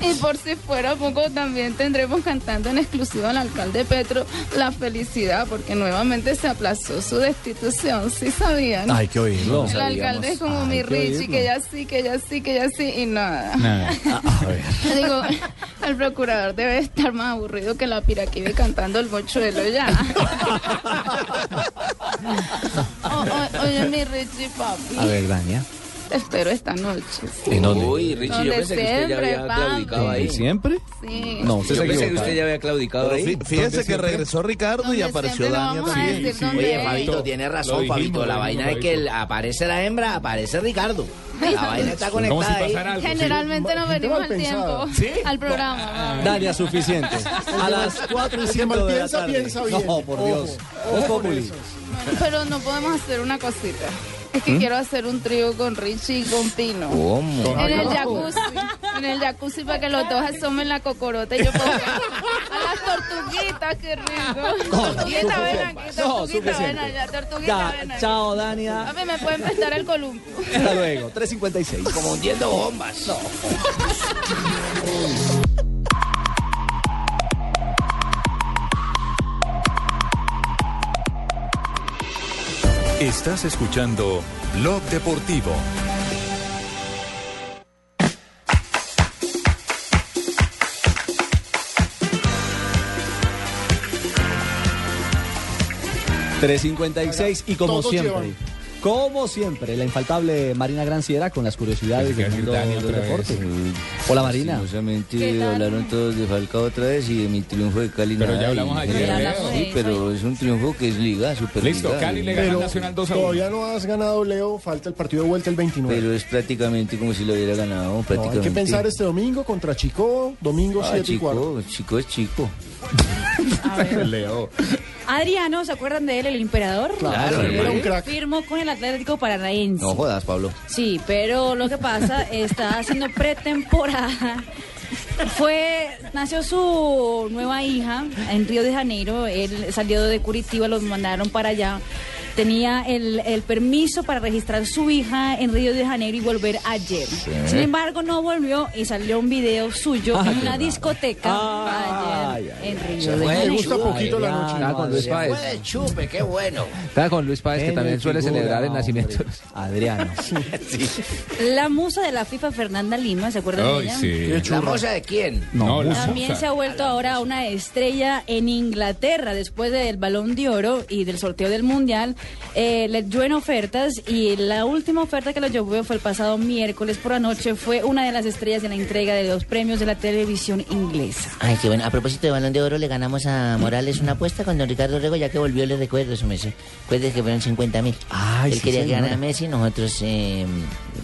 Y por si fuera poco, también tendremos cantando en exclusiva al alcalde Petro la felicidad, porque nuevamente se aplazó su destitución. ¿Sí sabían? Hay que oírlo. El alcalde es como mi Richie, que ya sí, que ya sí, que ya sí, y nada. Nada. A ver. Digo, el procurador debe estar más aburrido que la piraquive cantando el mochuelo ya. O- o- oye, mi Richie, papi. A ver, Dania. Te espero esta noche. ¿En dónde? Uy, Richie, yo pensé que usted ya siempre, había claudicado ahí. ¿Siempre? Sí. No, usted Yo se pensé que usted ya había claudicado Pero ahí. fí- fíjese que regresó Ricardo y apareció siempre Dania también. decir donde Oye. Fabito, tiene razón, dijimos, Fabito. La vaina es que el- aparece la hembra, aparece Ricardo. La vaina está Como si conectada ahí. sí. Generalmente nos Gente venimos al tiempo, al programa. Dania, suficiente. A las 4 y El que 5 mal de la piensa, tarde. No, por Dios. Pero no podemos hacer una cosita. Es que quiero hacer un trío con Richie y con Pino. ¿Cómo? En el jacuzzi, en el jacuzzi para que los dos asomen la cocorota y yo ponga a las tortuguitas, qué rico. Tortuguita, ven aquí, No, tortuguita, ven allá, tortuguita, ven allá. chao, Dania. A mí me pueden prestar el columpio. Hasta luego. 3.56. Como hundiendo bombas. Estás escuchando Blog Deportivo. Tres 356 y como Todos siempre. llevan. Como siempre, la infaltable Marina Granciera con las curiosidades del mundo del otra vez. deporte. Hola Marina. Hablaron todos de Falcao otra vez y de mi triunfo de Cali. Pero ya hablamos ayer, Ya hablamos Sí, pero es un triunfo que es liga, super Listo, liga, Cali le ganó Pero Nacional 2 a 1. todavía no has ganado, Leo. Falta el partido de vuelta el 29. Pero es prácticamente como si lo hubiera ganado, No, hay prácticamente. que pensar este domingo contra Chico, domingo Ah, 7 y cuarto. chico es chico. Leo. Adriano, ¿se acuerdan de él, el emperador? Claro, un crack. Firmó con el Atlético Paranaense. No jodas, Pablo. Sí, pero lo que pasa, está haciendo pretemporada. Fue, nació su nueva hija en Río de Janeiro. Él salió de Curitiba, los mandaron para allá. Tenía el, el permiso para registrar su hija en Río de Janeiro y volver ayer. Sin embargo, no volvió y salió un video suyo Ay, en una discoteca Ay, ayer ay, en Río Se de de Janeiro. Me gusta chupe. poquito la noche. Estaba con Luis Se Páez. fue de chupe, qué bueno. Estaba con Luis Páez, que también suele celebrar el hombre. nacimiento. Adriano. La musa de la FIFA, Fernanda Lima, ¿se acuerdan de Ay, ella? sí. ¿La moza de quién? No, la También musa. se ha vuelto ahora una estrella en Inglaterra después del Balón de Oro y del sorteo del Mundial. Eh, le dio en ofertas y la última oferta que le llevó fue el pasado miércoles por la noche. Fue una de las estrellas en la entrega de los premios de la televisión inglesa. Ay, qué bueno. A propósito de Balón de Oro, le ganamos a Morales una apuesta con don Ricardo Rego, ya que volvió, le recuerdo su mes. Recuerde que fueron 50 mil. Ay, Él sí, quería que ganara Messi, nosotros eh,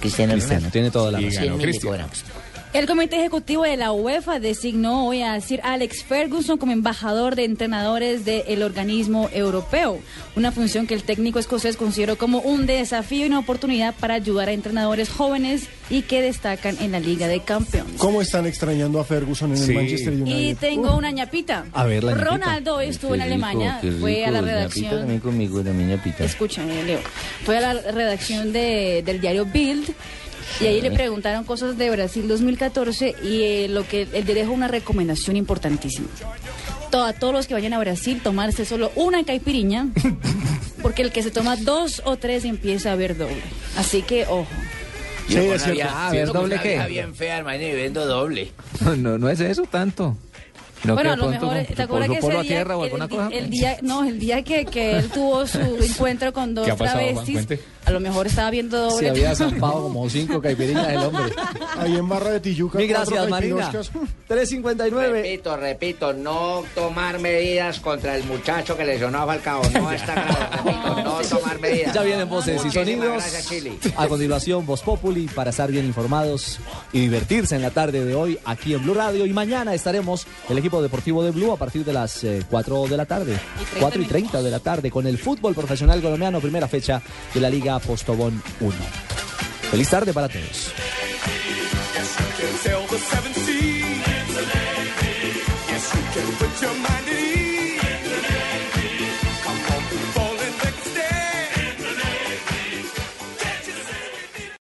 Cristiano, Cristiano, Ronaldo. tiene toda la razón. Ganó 100 mil le Cristian. cobramos. El Comité Ejecutivo de la UEFA designó hoy a Sir Alex Ferguson como embajador de entrenadores del organismo europeo, una función que el técnico escocés consideró como un desafío y una oportunidad para ayudar a entrenadores jóvenes y que destacan en la Liga de Campeones. ¿Cómo están extrañando a Ferguson en Sí. el Manchester United? Y tengo una ñapita. A ver, la ñapita. Ronaldo hoy estuvo en Qué rico, Alemania, fue a la rico, redacción. también conmigo, también ñapita. Escúchame, Leo. Fue a la redacción de- del diario Bild y ahí le preguntaron cosas de Brasil 2014 y eh, lo que él le dejó una recomendación importantísima. A todos los que vayan a Brasil, tomarse solo una caipiriña, porque el que se toma dos o tres empieza a ver doble. Así que, ojo. Sí, es cierto. Ah, ¿ver doble qué? bien fea, hermano, y viendo doble. No, no es eso tanto. No bueno, a lo mejor, ¿te acuerdas que ese a día, tierra o el, alguna di- cosa? el día, no, el día que, que él tuvo su encuentro con dos ¿Qué ha pasado, Juan? travestis. A lo mejor estaba viendo doble. Se había zampado como cinco caipirinhas el hombre. Ahí en Barra de Tijuca. Mil gracias, Marina. caipiroscas. 359. Repito, repito, no tomar medidas contra el muchacho que lesionó a Falcao. No está claro, repito, no tomar medidas. Ya vienen voces y sonidos. A continuación, Voz Populi para estar bien informados y divertirse en la tarde de hoy aquí en Blue Radio. Y mañana estaremos el equipo deportivo de Blue a partir de las eh, 4 de la tarde. 4 y 30 de la tarde con el fútbol profesional colombiano, primera fecha de la Liga Postobón 1. Feliz tarde para todos. Yes, you can